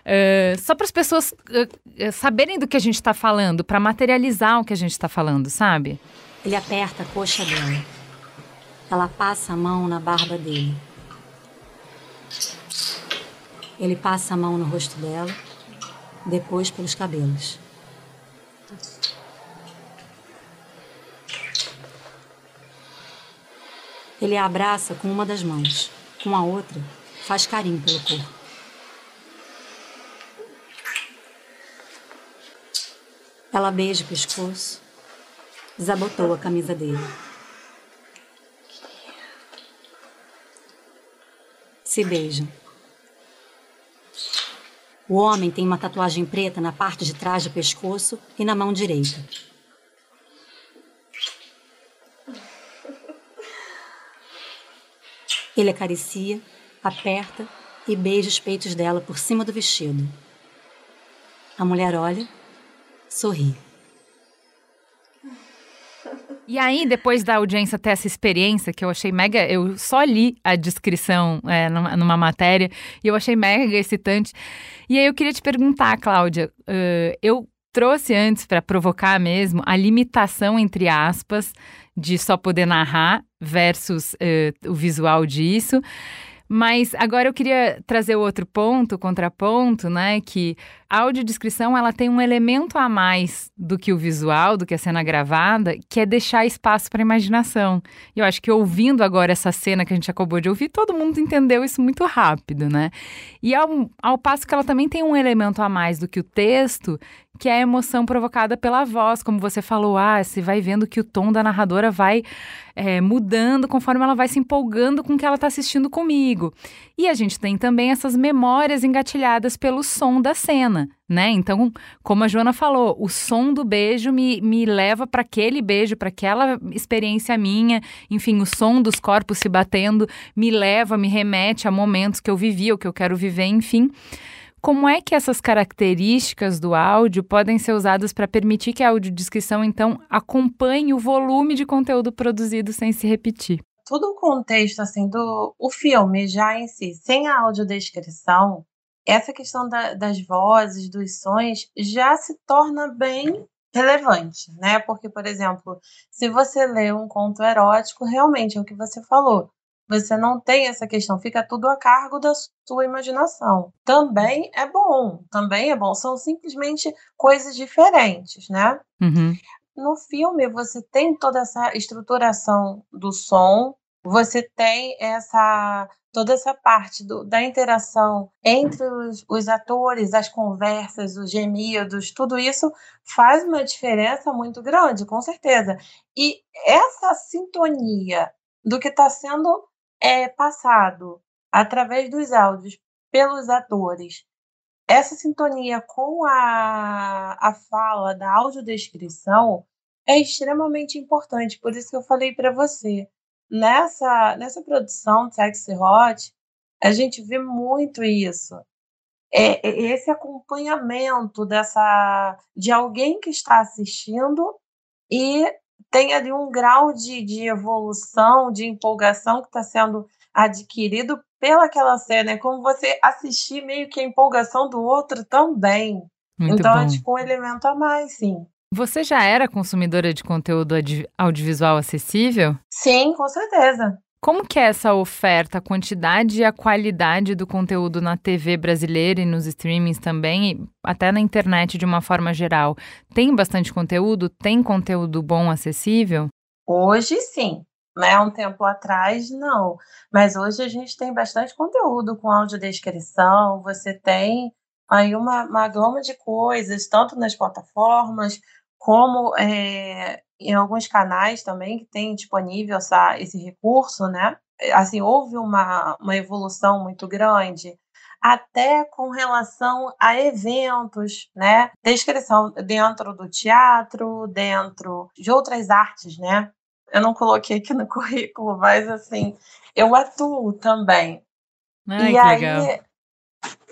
Uh, só para as pessoas uh, saberem do que a gente está falando, para materializar o que a gente está falando, sabe? Ele aperta a coxa dela. Ela passa a mão na barba dele. Ele passa a mão no rosto dela, depois pelos cabelos. Ele a abraça com uma das mãos, com a outra, faz carinho pelo corpo. Ela beija o pescoço, desabotou a camisa dele. Se beijam. O homem tem uma tatuagem preta na parte de trás do pescoço e na mão direita. Ele acaricia, aperta e beija os peitos dela por cima do vestido. A mulher olha sorri. E aí, depois da audiência ter essa experiência, que eu achei mega. Eu só li a descrição é, numa, numa, matéria e eu achei mega excitante. E aí eu queria te perguntar, Cláudia, uh, eu trouxe antes para provocar mesmo a limitação, entre aspas, de só poder narrar versus uh, o visual disso. Mas agora eu queria trazer outro ponto, contraponto, né? Que a audiodescrição ela tem um elemento a mais do que o visual, do que a cena gravada, que é deixar espaço para imaginação. E eu acho que ouvindo agora essa cena que a gente acabou de ouvir, todo mundo entendeu isso muito rápido, né? E ao, ao passo que ela também tem um elemento a mais do que o texto, que é a emoção provocada pela voz, como você falou, ah, você vai vendo que o tom da narradora vai é, mudando conforme ela vai se empolgando com o que ela está assistindo comigo. E a gente tem também essas memórias engatilhadas pelo som da cena, né? Então, como a Joana falou, o som do beijo me, me leva para aquele beijo, para aquela experiência minha. Enfim, o som dos corpos se batendo me leva, me remete a momentos que eu vivi ou que eu quero viver, enfim. Como é que essas características do áudio podem ser usadas para permitir que a audiodescrição, então, acompanhe o volume de conteúdo produzido sem se repetir? todo o contexto assim do o filme já em si, sem a audiodescrição, essa questão da, das vozes, dos sons, já se torna bem relevante, né? Porque, por exemplo, se você lê um conto erótico, realmente é o que você falou. Você não tem essa questão, fica tudo a cargo da sua imaginação. Também é bom, também é bom. São simplesmente coisas diferentes, né? Uhum. No filme, você tem toda essa estruturação do som, você tem essa toda essa parte do, da interação entre os, os, atores, as conversas, os gemidos, tudo isso faz uma diferença muito grande, com certeza. E essa sintonia do que está sendo é, passado através dos áudios pelos atores, essa sintonia com a, a fala da audiodescrição é extremamente importante. Por isso que eu falei para você nessa, nessa produção de Sexy Hot, a gente vê muito isso. É, é, esse acompanhamento dessa de alguém que está assistindo e tem ali um grau de, de evolução, de empolgação que está sendo adquirido pelaquela cena. É como você assistir meio que a empolgação do outro também. Muito então bom. é tipo um elemento a mais, sim. Você já era consumidora de conteúdo audiovisual acessível? Sim, com certeza. Como que é essa oferta, a quantidade e a qualidade do conteúdo na TV brasileira e nos streamings também, e até na internet de uma forma geral? Tem bastante conteúdo? Tem conteúdo bom, acessível? Hoje sim, né? Um tempo atrás, não. Mas hoje a gente tem bastante conteúdo com audiodescrição, você tem aí uma, uma gama de coisas, tanto nas plataformas, como é, em alguns canais também que tem disponível essa, esse recurso, né? Assim, houve uma, uma evolução muito grande, até com relação a eventos, né? Descrição dentro do teatro, dentro de outras artes, né? Eu não coloquei aqui no currículo, mas assim, eu atuo também. Ai, e aí, legal.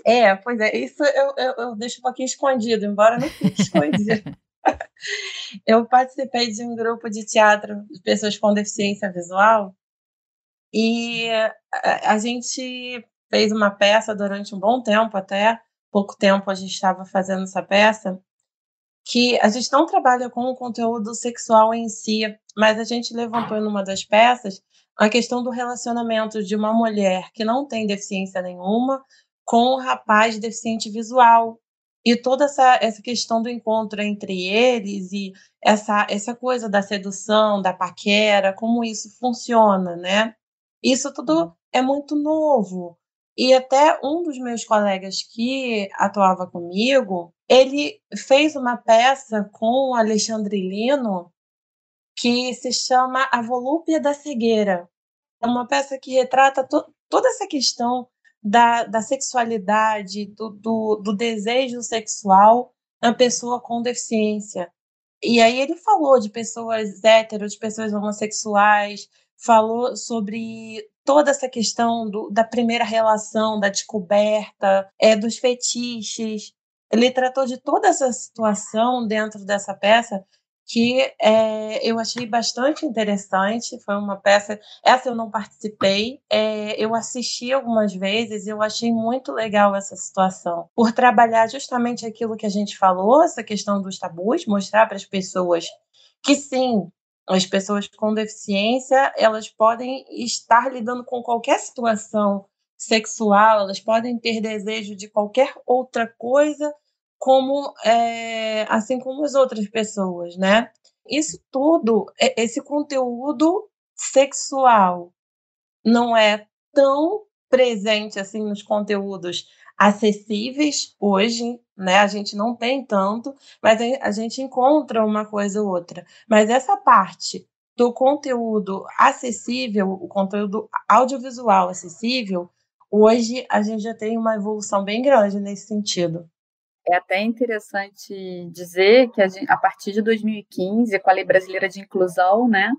É, pois é, isso eu, eu, eu deixo um pouquinho escondido, embora não fique escondido. Eu participei de um grupo de teatro de pessoas com deficiência visual e a, gente fez uma peça durante um bom tempo até pouco tempo a gente estava fazendo essa peça que a gente não trabalha com o conteúdo sexual em si, mas a gente levantou numa das peças a questão do relacionamento de uma mulher que não tem deficiência nenhuma com um rapaz deficiente visual e toda essa, essa questão do encontro entre eles e essa, essa coisa da sedução, da paquera, como isso funciona, né? Isso tudo uhum. é muito novo. E até um dos meus colegas que atuava comigo, ele fez uma peça com o Alexandre Lino que se chama A Volúpia da Cegueira. É uma peça que retrata to toda essa questão da, da sexualidade, do, do, do desejo sexual na pessoa com deficiência. E aí ele falou de pessoas héteros, de pessoas homossexuais, falou sobre toda essa questão do, da primeira relação, da descoberta, é, dos fetiches. Ele tratou de toda essa situação dentro dessa peça que é, eu achei bastante interessante. Foi uma peça, essa eu não participei, é, eu assisti algumas vezes e eu achei muito legal essa situação, por trabalhar justamente aquilo que a gente falou, essa questão dos tabus, mostrar para as pessoas que sim, as pessoas com deficiência elas podem estar lidando com qualquer situação sexual, elas podem ter desejo de qualquer outra coisa como é, assim como as outras pessoas, né? Isso tudo, esse conteúdo sexual não é tão presente assim nos conteúdos acessíveis hoje, né? A gente não tem tanto, mas a gente encontra uma coisa ou outra. Mas essa parte do conteúdo acessível, o conteúdo audiovisual acessível, hoje a gente já tem uma evolução bem grande nesse sentido. É até interessante dizer que a, gente, a, partir de 2015, com a Lei Brasileira de Inclusão, né,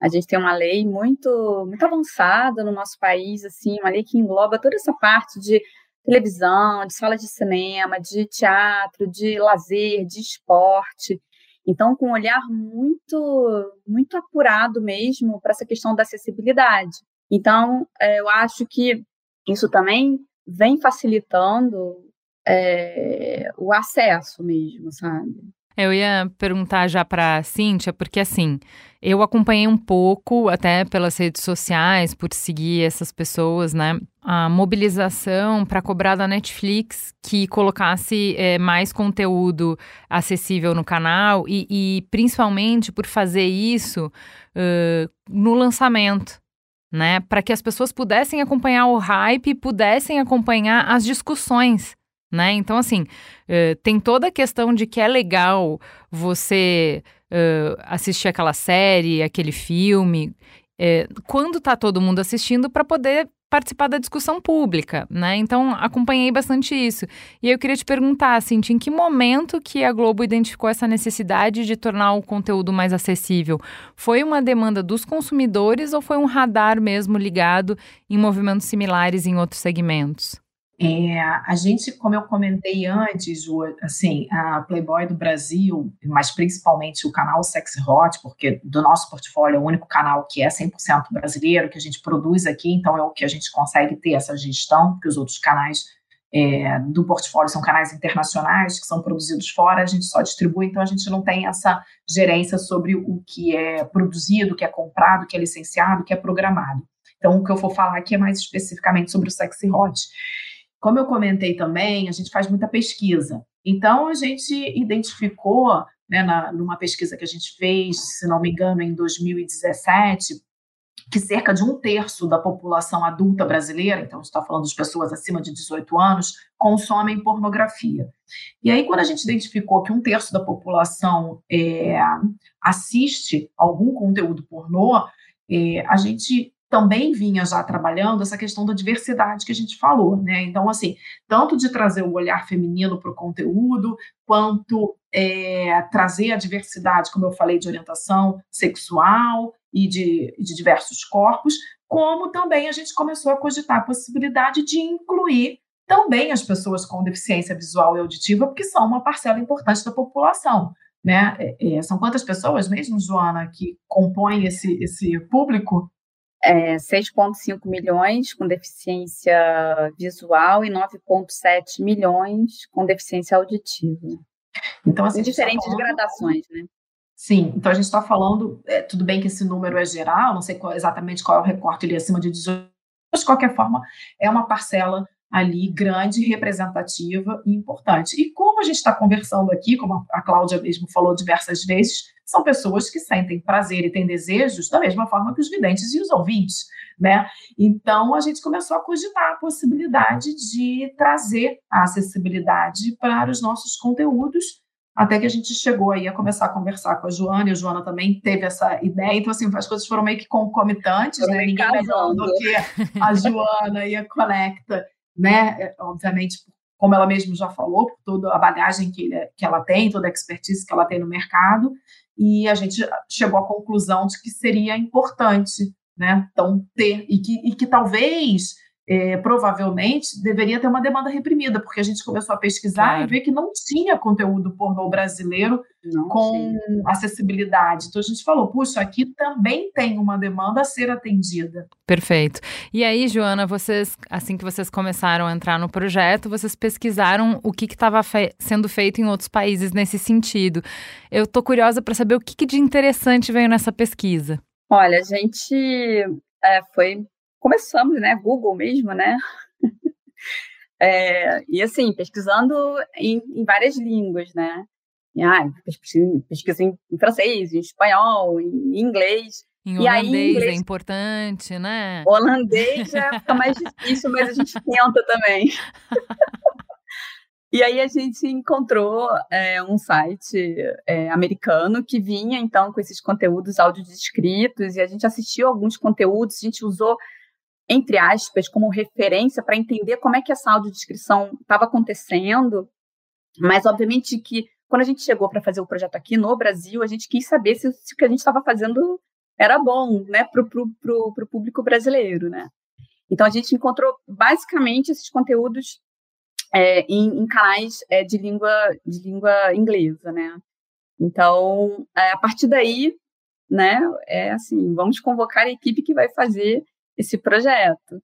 a gente tem uma lei muito, muito avançada no nosso país, assim, uma lei que engloba toda essa parte de televisão, de sala de cinema, de teatro, de lazer, de esporte. Então, com um olhar muito, muito apurado mesmo para essa questão da acessibilidade. Então, é, eu acho que isso também vem facilitando é, o acesso mesmo, sabe? Eu ia perguntar já para Cíntia, porque assim, eu acompanhei um pouco, até pelas redes sociais, por seguir essas pessoas, né? A mobilização para cobrar da Netflix que colocasse é, mais conteúdo acessível no canal e, e principalmente por fazer isso uh, no lançamento. Né, para que as pessoas pudessem acompanhar o hype e pudessem acompanhar as discussões né? Então, assim, uh, tem toda a questão de que é legal você uh, assistir aquela série, aquele filme, uh, quando tá todo mundo assistindo, para poder participar da discussão pública, né? Então, acompanhei bastante isso. E eu queria te perguntar, assim, em que momento que a Globo identificou essa necessidade de tornar o conteúdo mais acessível? Foi uma demanda dos consumidores ou foi um radar mesmo ligado em movimentos similares em outros segmentos? É, a gente, como eu comentei antes, assim, a Playboy do Brasil, mas principalmente o canal Sexy Hot, porque do nosso portfólio é o único canal que é 100% brasileiro, que a gente produz aqui, então é o que a gente consegue ter essa gestão, porque os outros canais é, do portfólio são canais internacionais que são produzidos fora, a gente só distribui, então a gente não tem essa gerência sobre o que é produzido, o que é comprado, o que é licenciado, o que é programado. Então, o que eu vou falar aqui é mais especificamente sobre o sexy hot. Como eu comentei também, a gente faz muita pesquisa. Então, a gente identificou, né, na, numa pesquisa que a gente fez, se não me engano, em 2017, que cerca de um terço da população adulta brasileira, então está falando de pessoas acima de 18 anos, consomem pornografia. E aí, quando a gente identificou que um terço da população é, assiste algum conteúdo pornô, é, a gente também vinha já trabalhando essa questão da diversidade que a gente falou, né? Então, assim, tanto de trazer o olhar feminino para o conteúdo, quanto é, trazer a diversidade, como eu falei, de orientação sexual e de, de diversos corpos, como também a gente começou a cogitar a possibilidade de incluir também as pessoas com deficiência visual e auditiva, porque são uma parcela importante da população. Né? É, é são quantas pessoas mesmo, Joana, que compõem esse, esse público? É, 6,5 milhões com deficiência visual e 9,7 milhões com deficiência auditiva. Então, assim, tá diferentes falando... gradações, né? Sim, então a gente está falando, é, tudo bem que esse número é geral, não sei qual, exatamente qual é o recorte ali acima de 18, mas de qualquer forma é uma parcela ali grande, representativa e importante. E como a gente está conversando aqui, como a Cláudia mesmo falou diversas vezes, são pessoas que sentem prazer e têm desejos da mesma forma que os videntes e os ouvintes, né? Então a gente começou a cogitar a possibilidade de trazer a acessibilidade para os nossos conteúdos até que a gente chegou aí a começar a conversar com a Joana, e a Joana também teve essa ideia, então assim, as coisas foram meio que concomitantes, né? Ninguém melhor do que a Joana e a Conecta, né? É, obviamente, como ela mesma já falou, por toda a bagagem que, ele, que ela tem, toda a expertise que ela tem no mercado, e a gente chegou à conclusão de que seria importante, né? Então, ter, e que, e que talvez é, provavelmente deveria ter uma demanda reprimida, porque a gente começou a pesquisar claro. e ver que não tinha conteúdo pornô brasileiro não com tinha. acessibilidade. Então a gente falou, puxa, aqui também tem uma demanda a ser atendida. Perfeito. E aí, Joana, vocês, assim que vocês começaram a entrar no projeto, vocês pesquisaram o que estava fe sendo feito em outros países nesse sentido. Eu estou curiosa para saber o que, que de interessante veio nessa pesquisa. Olha, a gente é, foi começamos, né, Google mesmo, né? é, e assim, pesquisando em, em, várias línguas, né? E, ah, pesquisa em, em, francês, em espanhol, em inglês. Em holandês aí, é inglês, é importante, né? Holandês já fica mais difícil, mas a gente tenta também. E aí a gente encontrou é, um site é, americano que vinha então com esses conteúdos audiodescritos e a gente assistiu alguns conteúdos, a gente usou entre aspas, como referência para entender como é que essa audiodescrição estava acontecendo, mas obviamente que quando a gente chegou para fazer o projeto aqui no Brasil, a gente quis saber se, se o que a gente estava fazendo era bom, né, para o público brasileiro, né. Então a gente encontrou basicamente esses conteúdos é, em, em, canais é, de língua de língua inglesa, né. Então é, a partir daí, né, é assim, vamos convocar a equipe que vai fazer esse projeto.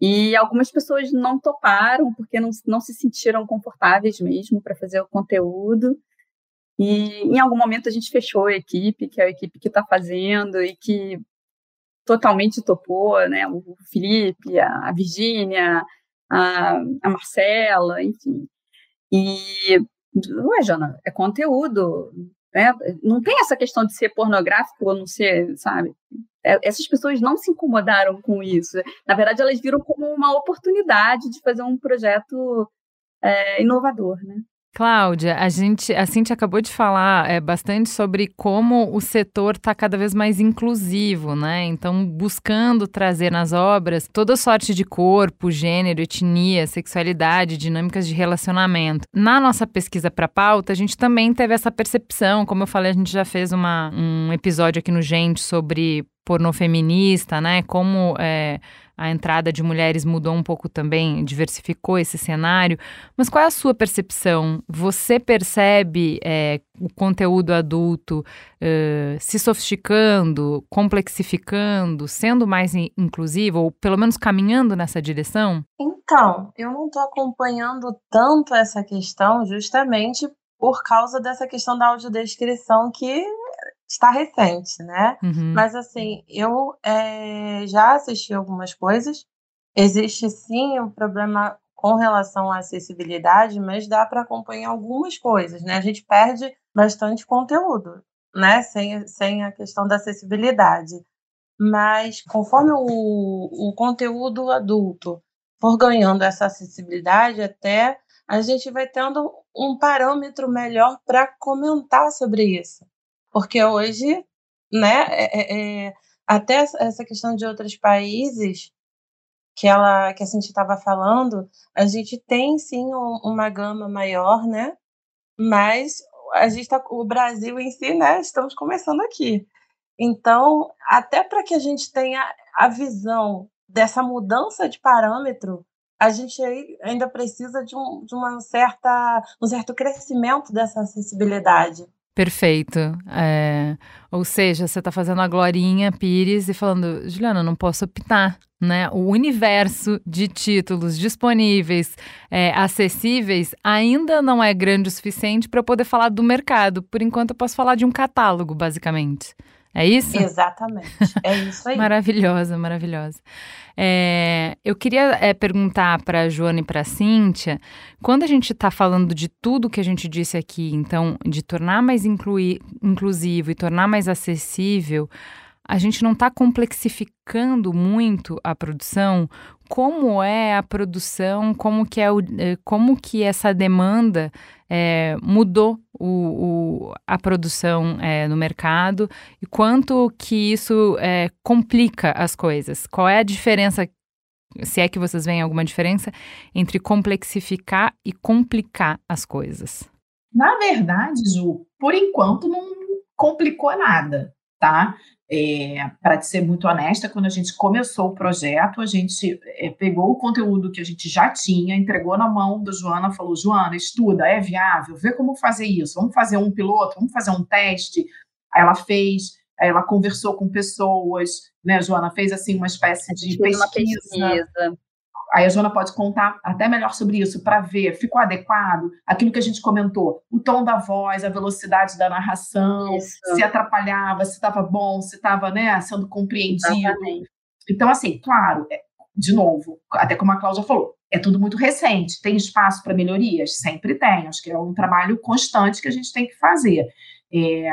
E algumas pessoas não toparam porque não, não se sentiram confortáveis mesmo para fazer o conteúdo. E em algum momento a gente fechou a equipe, que é a equipe que está fazendo e que totalmente topou, né? O Felipe, a Virgínia, a, a Marcela, enfim. E, ué, Jana, é conteúdo, né? Não tem essa questão de ser pornográfico ou não ser, sabe? É, essas pessoas não se incomodaram com isso. Na verdade, elas viram como uma oportunidade de fazer um projeto é, inovador, né? Cláudia, a gente, a Cintia acabou de falar é, bastante sobre como o setor está cada vez mais inclusivo, né? Então, buscando trazer nas obras toda sorte de corpo, gênero, etnia, sexualidade, dinâmicas de relacionamento. Na nossa pesquisa para pauta, a gente também teve essa percepção. Como eu falei, a gente já fez uma, um episódio aqui no Gente sobre pornô feminista, né? Como é, a entrada de mulheres mudou um pouco também, diversificou esse cenário. Mas qual é a sua percepção? Você percebe é, o conteúdo adulto é, se sofisticando, complexificando, sendo mais inclusivo, ou pelo menos caminhando nessa direção? Então, eu não estou acompanhando tanto essa questão justamente por causa dessa questão da audiodescrição que está recente, né? Uhum. Mas assim, eu é, já assisti algumas coisas. Existe sim um problema com relação à acessibilidade, mas dá para acompanhar algumas coisas, né? A gente perde bastante conteúdo, né? Sem, sem a questão da acessibilidade. Mas conforme o, o conteúdo adulto for ganhando essa acessibilidade, até a gente vai tendo um parâmetro melhor para comentar sobre isso. Porque hoje, né, é, é, é até essa questão de outros países que ela que a gente estava falando, a gente tem sim um, uma gama maior, né? Mas a gente tá, o Brasil em si, né? Estamos começando aqui. Então, até para que a gente tenha a visão dessa mudança de parâmetro, a gente ainda precisa de, um, de uma certa, um certo crescimento dessa acessibilidade. Perfeito. É, ou seja, você está fazendo a Glorinha Pires e falando, Juliana, não posso optar. Né? O universo de títulos disponíveis, é, acessíveis, ainda não é grande o suficiente para eu poder falar do mercado. Por enquanto, eu posso falar de um catálogo, basicamente. É isso? Exatamente. É isso aí. maravilhosa, maravilhosa. É, eu queria é, perguntar para a Joana e para a Cíntia, quando a gente está falando de tudo que a gente disse aqui, então, de tornar mais incluir, inclusivo e tornar mais acessível, a gente não está complexificando muito a produção. Como é a produção? Como que, é o, eh, como que essa demanda é, mudou o, o, a produção é, no mercado e quanto que isso é, complica as coisas? Qual é a diferença, se é que vocês veem alguma diferença, entre complexificar e complicar as coisas? Na verdade, Ju, por enquanto não complicou nada, tá? É, para ser muito honesta, quando a gente começou o projeto, a gente é, pegou o conteúdo que a gente já tinha, entregou na mão da Joana, falou: Joana, estuda, é viável, vê como fazer isso, vamos fazer um piloto, vamos fazer um teste. Aí ela fez, aí ela conversou com pessoas, né, Joana? Fez assim uma espécie de pesquisa. pesquisa. Aí a Joana pode contar até melhor sobre isso, para ver, ficou adequado aquilo que a gente comentou, o tom da voz, a velocidade da narração, isso. se atrapalhava, se estava bom, se estava né, sendo compreendido. Exatamente. Então, assim, claro, é, de novo, até como a Cláudia falou, é tudo muito recente, tem espaço para melhorias? Sempre tem, acho que é um trabalho constante que a gente tem que fazer. É,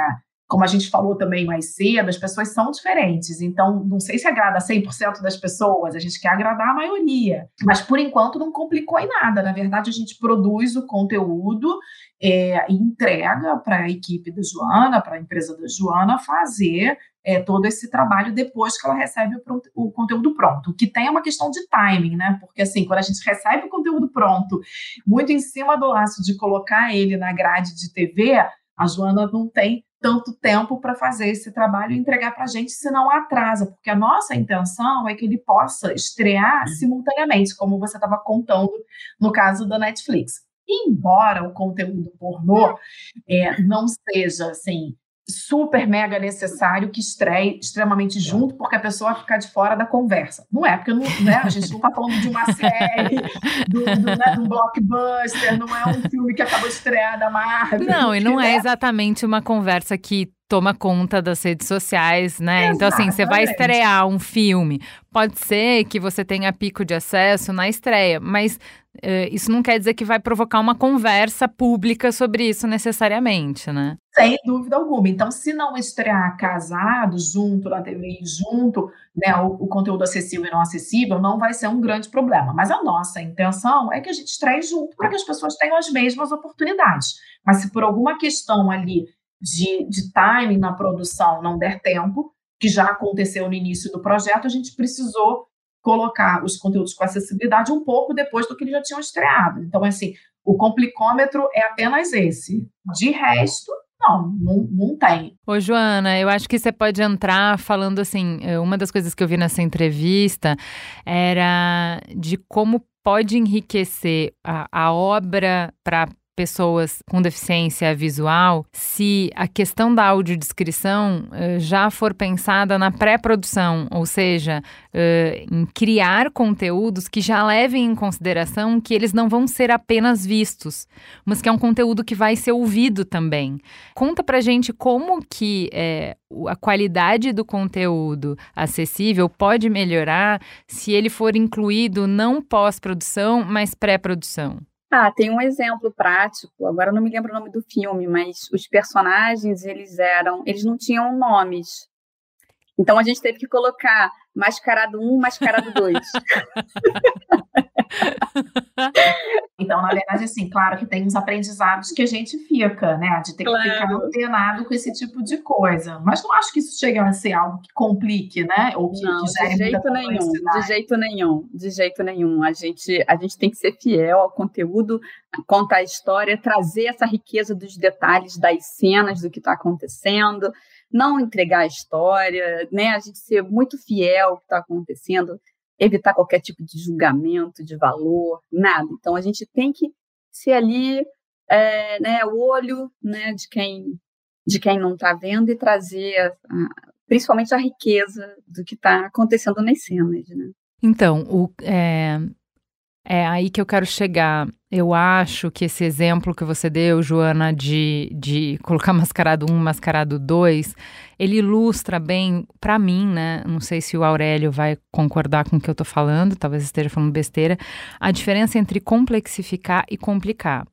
como a gente falou também mais cedo, as pessoas são diferentes. Então, não sei se agrada 100% das pessoas, a gente quer agradar a maioria. Mas, por enquanto, não complicou em nada. Na verdade, a gente produz o conteúdo é, e entrega para a equipe da Joana, para a empresa da Joana, fazer é, todo esse trabalho depois que ela recebe o, o, conteúdo pronto. O que tem é uma questão de timing, né? Porque, assim, quando a gente recebe o conteúdo pronto, muito em cima do laço de colocar ele na grade de TV, a Joana não tem tanto tempo para fazer esse trabalho e entregar para a gente, senão atrasa, porque a nossa intenção é que ele possa estrear simultaneamente, como você estava contando no caso da Netflix. Embora o conteúdo pornô é, não seja assim super mega necessário que estreie extremamente junto, porque a pessoa vai ficar de fora da conversa. Não é, porque não, né, a gente não está falando de uma série, do, do, né, de um blockbuster, não é um filme que acabou de estrear da Marvel. Não, e não é exatamente uma conversa que toma conta das redes sociais, né? Exatamente. Então, assim, você vai estrear um filme. Pode ser que você tenha pico de acesso na estreia, mas uh, isso não quer dizer que vai provocar uma conversa pública sobre isso necessariamente, né? Sem dúvida alguma. Então, se não estrear casado, junto na TV, junto, né, o, o, conteúdo acessível e não acessível, não vai ser um grande problema. Mas a nossa intenção é que a gente estreie junto para que as pessoas tenham as mesmas oportunidades. Mas se por alguma questão ali de, de timing na produção não der tempo, que já aconteceu no início do projeto, a gente precisou colocar os conteúdos com acessibilidade um pouco depois do que eles já tinham estreado. Então, assim, o complicômetro é apenas esse. De resto, não, não, não tem. Ô, Joana, eu acho que você pode entrar falando assim: eh, uma das coisas que eu vi nessa entrevista era de como pode enriquecer a, a obra para pessoas com deficiência visual se a questão da audiodescrição uh, já for pensada na pré-produção, ou seja, uh, em criar conteúdos que já levem em consideração que eles não vão ser apenas vistos, mas que é um conteúdo que vai ser ouvido também. Conta pra gente como que é, a qualidade do conteúdo acessível pode melhorar se ele for incluído não pós-produção, mas pré-produção. Ah, tem um exemplo prático. Agora eu não me lembro o nome do filme, mas os personagens eles eram, eles não tinham nomes. Então a gente teve que colocar mascarado 1, mascarado 2. então, na verdade, assim, claro que tem uns aprendizados que a gente fica, né? De ter claro. que ficar antenado com esse tipo de coisa. Mas não acho que isso chegue a ser algo que complique, né? Ou que, não, que de jeito nenhum, de jeito nenhum, de jeito nenhum. A gente, a gente tem que ser fiel ao conteúdo, contar a história, trazer essa riqueza dos detalhes das cenas, do que está acontecendo não entregar a história, né? A gente ser muito fiel ao que está acontecendo, evitar qualquer tipo de julgamento, de valor, nada. Então a gente tem que ser ali, é, né, o olho, né, de quem de quem não está vendo e trazer a, principalmente a riqueza do que está acontecendo nas cenas, né? Então, o, é, é aí que eu quero chegar. Eu acho que esse exemplo que você deu, Joana, de, de colocar mascarado 1, mascarado 2, ele ilustra bem, para mim, né? Não sei se o Aurélio vai concordar com o que eu tô falando, talvez esteja falando besteira, a diferença entre complexificar e complicar.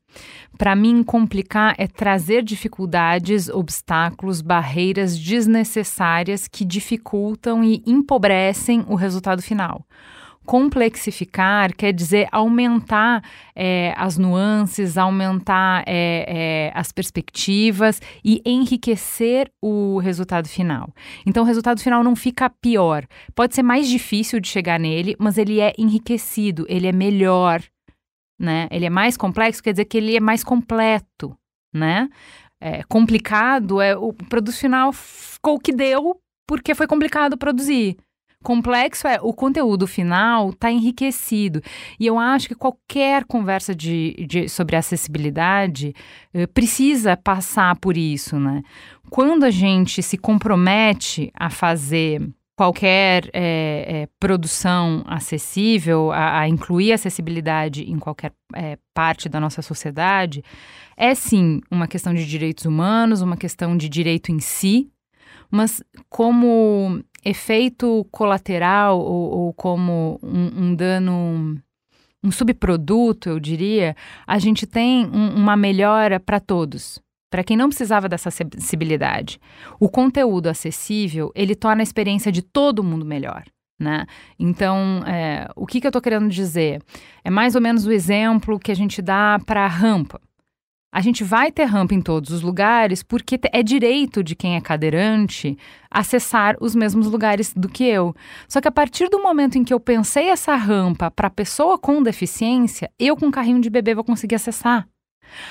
Para mim, complicar é trazer dificuldades, obstáculos, barreiras desnecessárias que dificultam e empobrecem o resultado final. Complexificar quer dizer aumentar é, as nuances, aumentar é, é, as perspectivas e enriquecer o resultado final. Então, o resultado final não fica pior. Pode ser mais difícil de chegar nele, mas ele é enriquecido, ele é melhor, né? Ele é mais complexo, quer dizer que ele é mais completo, né? É, complicado é o produto final ficou o que deu porque foi complicado produzir. Complexo é o conteúdo final está enriquecido. E eu acho que qualquer conversa de, de sobre acessibilidade eh, precisa passar por isso, né? Quando a gente se compromete a fazer qualquer é, é, produção acessível, a, a, incluir acessibilidade em qualquer é, parte da nossa sociedade, é sim uma questão de direitos humanos, uma questão de direito em si, mas como efeito colateral ou, ou como um, um, dano, um subproduto, eu diria, a gente tem um, uma melhora para todos. Para quem não precisava dessa acessibilidade, o conteúdo acessível ele torna a experiência de todo mundo melhor. Né? Então, é, o que, que eu estou querendo dizer? É mais ou menos o exemplo que a gente dá para a rampa. A gente vai ter rampa em todos os lugares porque é direito de quem é cadeirante acessar os mesmos lugares do que eu. Só que a partir do momento em que eu pensei essa rampa para pessoa com deficiência, eu com carrinho de bebê vou conseguir acessar.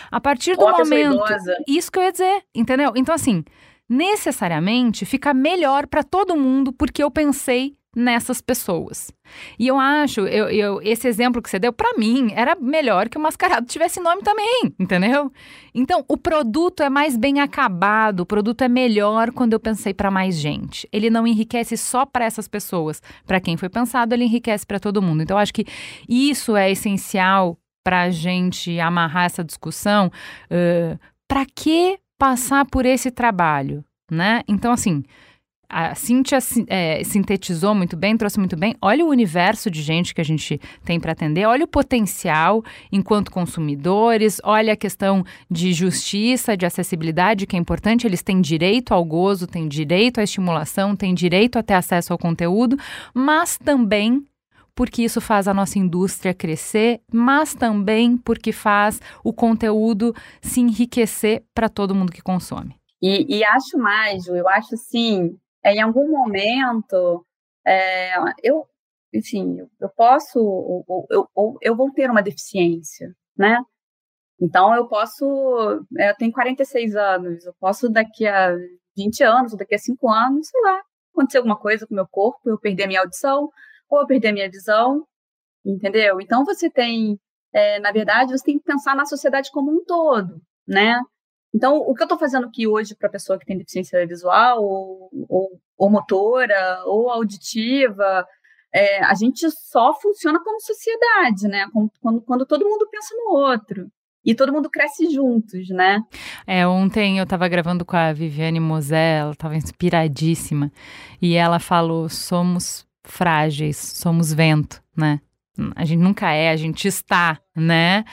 A partir do momento, isso que eu ia dizer, entendeu? Então assim, necessariamente fica melhor para todo mundo porque eu pensei nessas pessoas. E eu acho, eu, eu esse exemplo que você deu, para mim, era melhor que o mascarado tivesse nome também, entendeu? Então, o produto é mais bem acabado, o produto é melhor quando eu pensei para mais gente. Ele não enriquece só para essas pessoas. Para quem foi pensado, ele enriquece para todo mundo. Então, eu acho que isso é essencial para a gente amarrar essa discussão. Uh, para que passar por esse trabalho, né? Então, assim, a Cíntia é, sintetizou muito bem, trouxe muito bem. Olha o universo de gente que a gente tem para atender, olha o potencial enquanto consumidores, olha a questão de justiça, de acessibilidade, que é importante. Eles têm direito ao gozo, têm direito à estimulação, têm direito a ter acesso ao conteúdo, mas também porque isso faz a nossa indústria crescer, mas também porque faz o conteúdo se enriquecer para todo mundo que consome. E, e acho mais, eu acho assim, é, em algum momento, é, eu, enfim, eu posso, ou, eu, eu, vou ter uma deficiência, né? Então, eu posso, é, eu tenho 46 anos, eu posso daqui a 20 anos, ou daqui a 5 anos, sei lá, acontecer alguma coisa com o meu corpo, eu perder minha audição, ou eu perder minha visão, entendeu? Então, você tem é, na verdade, você tem que pensar na sociedade como um todo, né? Então, o que eu estou fazendo aqui hoje para a pessoa que tem deficiência visual, ou, ou, ou motora, ou auditiva, é, a gente só funciona como sociedade, né? Quando, quando todo mundo pensa no outro. E todo mundo cresce juntos, né? É, ontem eu estava gravando com a Viviane Mosé, ela estava inspiradíssima. E ela falou: somos frágeis, somos vento, né? A gente nunca é, a gente está, né?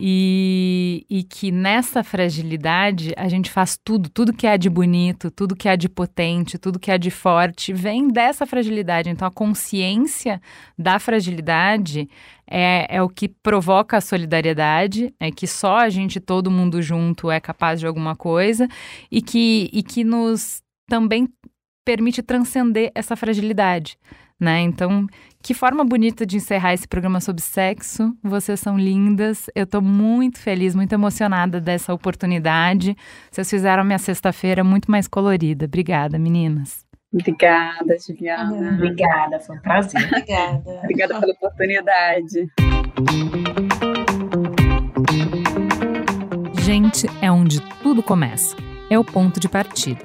E, e, que nessa fragilidade a gente faz tudo, tudo que há de bonito, tudo que há de potente, tudo que há de forte, vem dessa fragilidade. Então a consciência da fragilidade é, é o que provoca a solidariedade, é que só a gente, todo mundo junto, é capaz de alguma coisa e que, e que nos também permite transcender essa fragilidade né? Então, que forma bonita de encerrar esse programa sobre sexo. Vocês são lindas. Eu estou muito feliz, muito emocionada dessa oportunidade. Vocês fizeram minha sexta-feira muito mais colorida. Obrigada, meninas. Obrigada, Juliana. Obrigada, foi um prazer. Obrigada. Obrigada pela oportunidade. Gente é onde tudo começa. É o ponto de partida.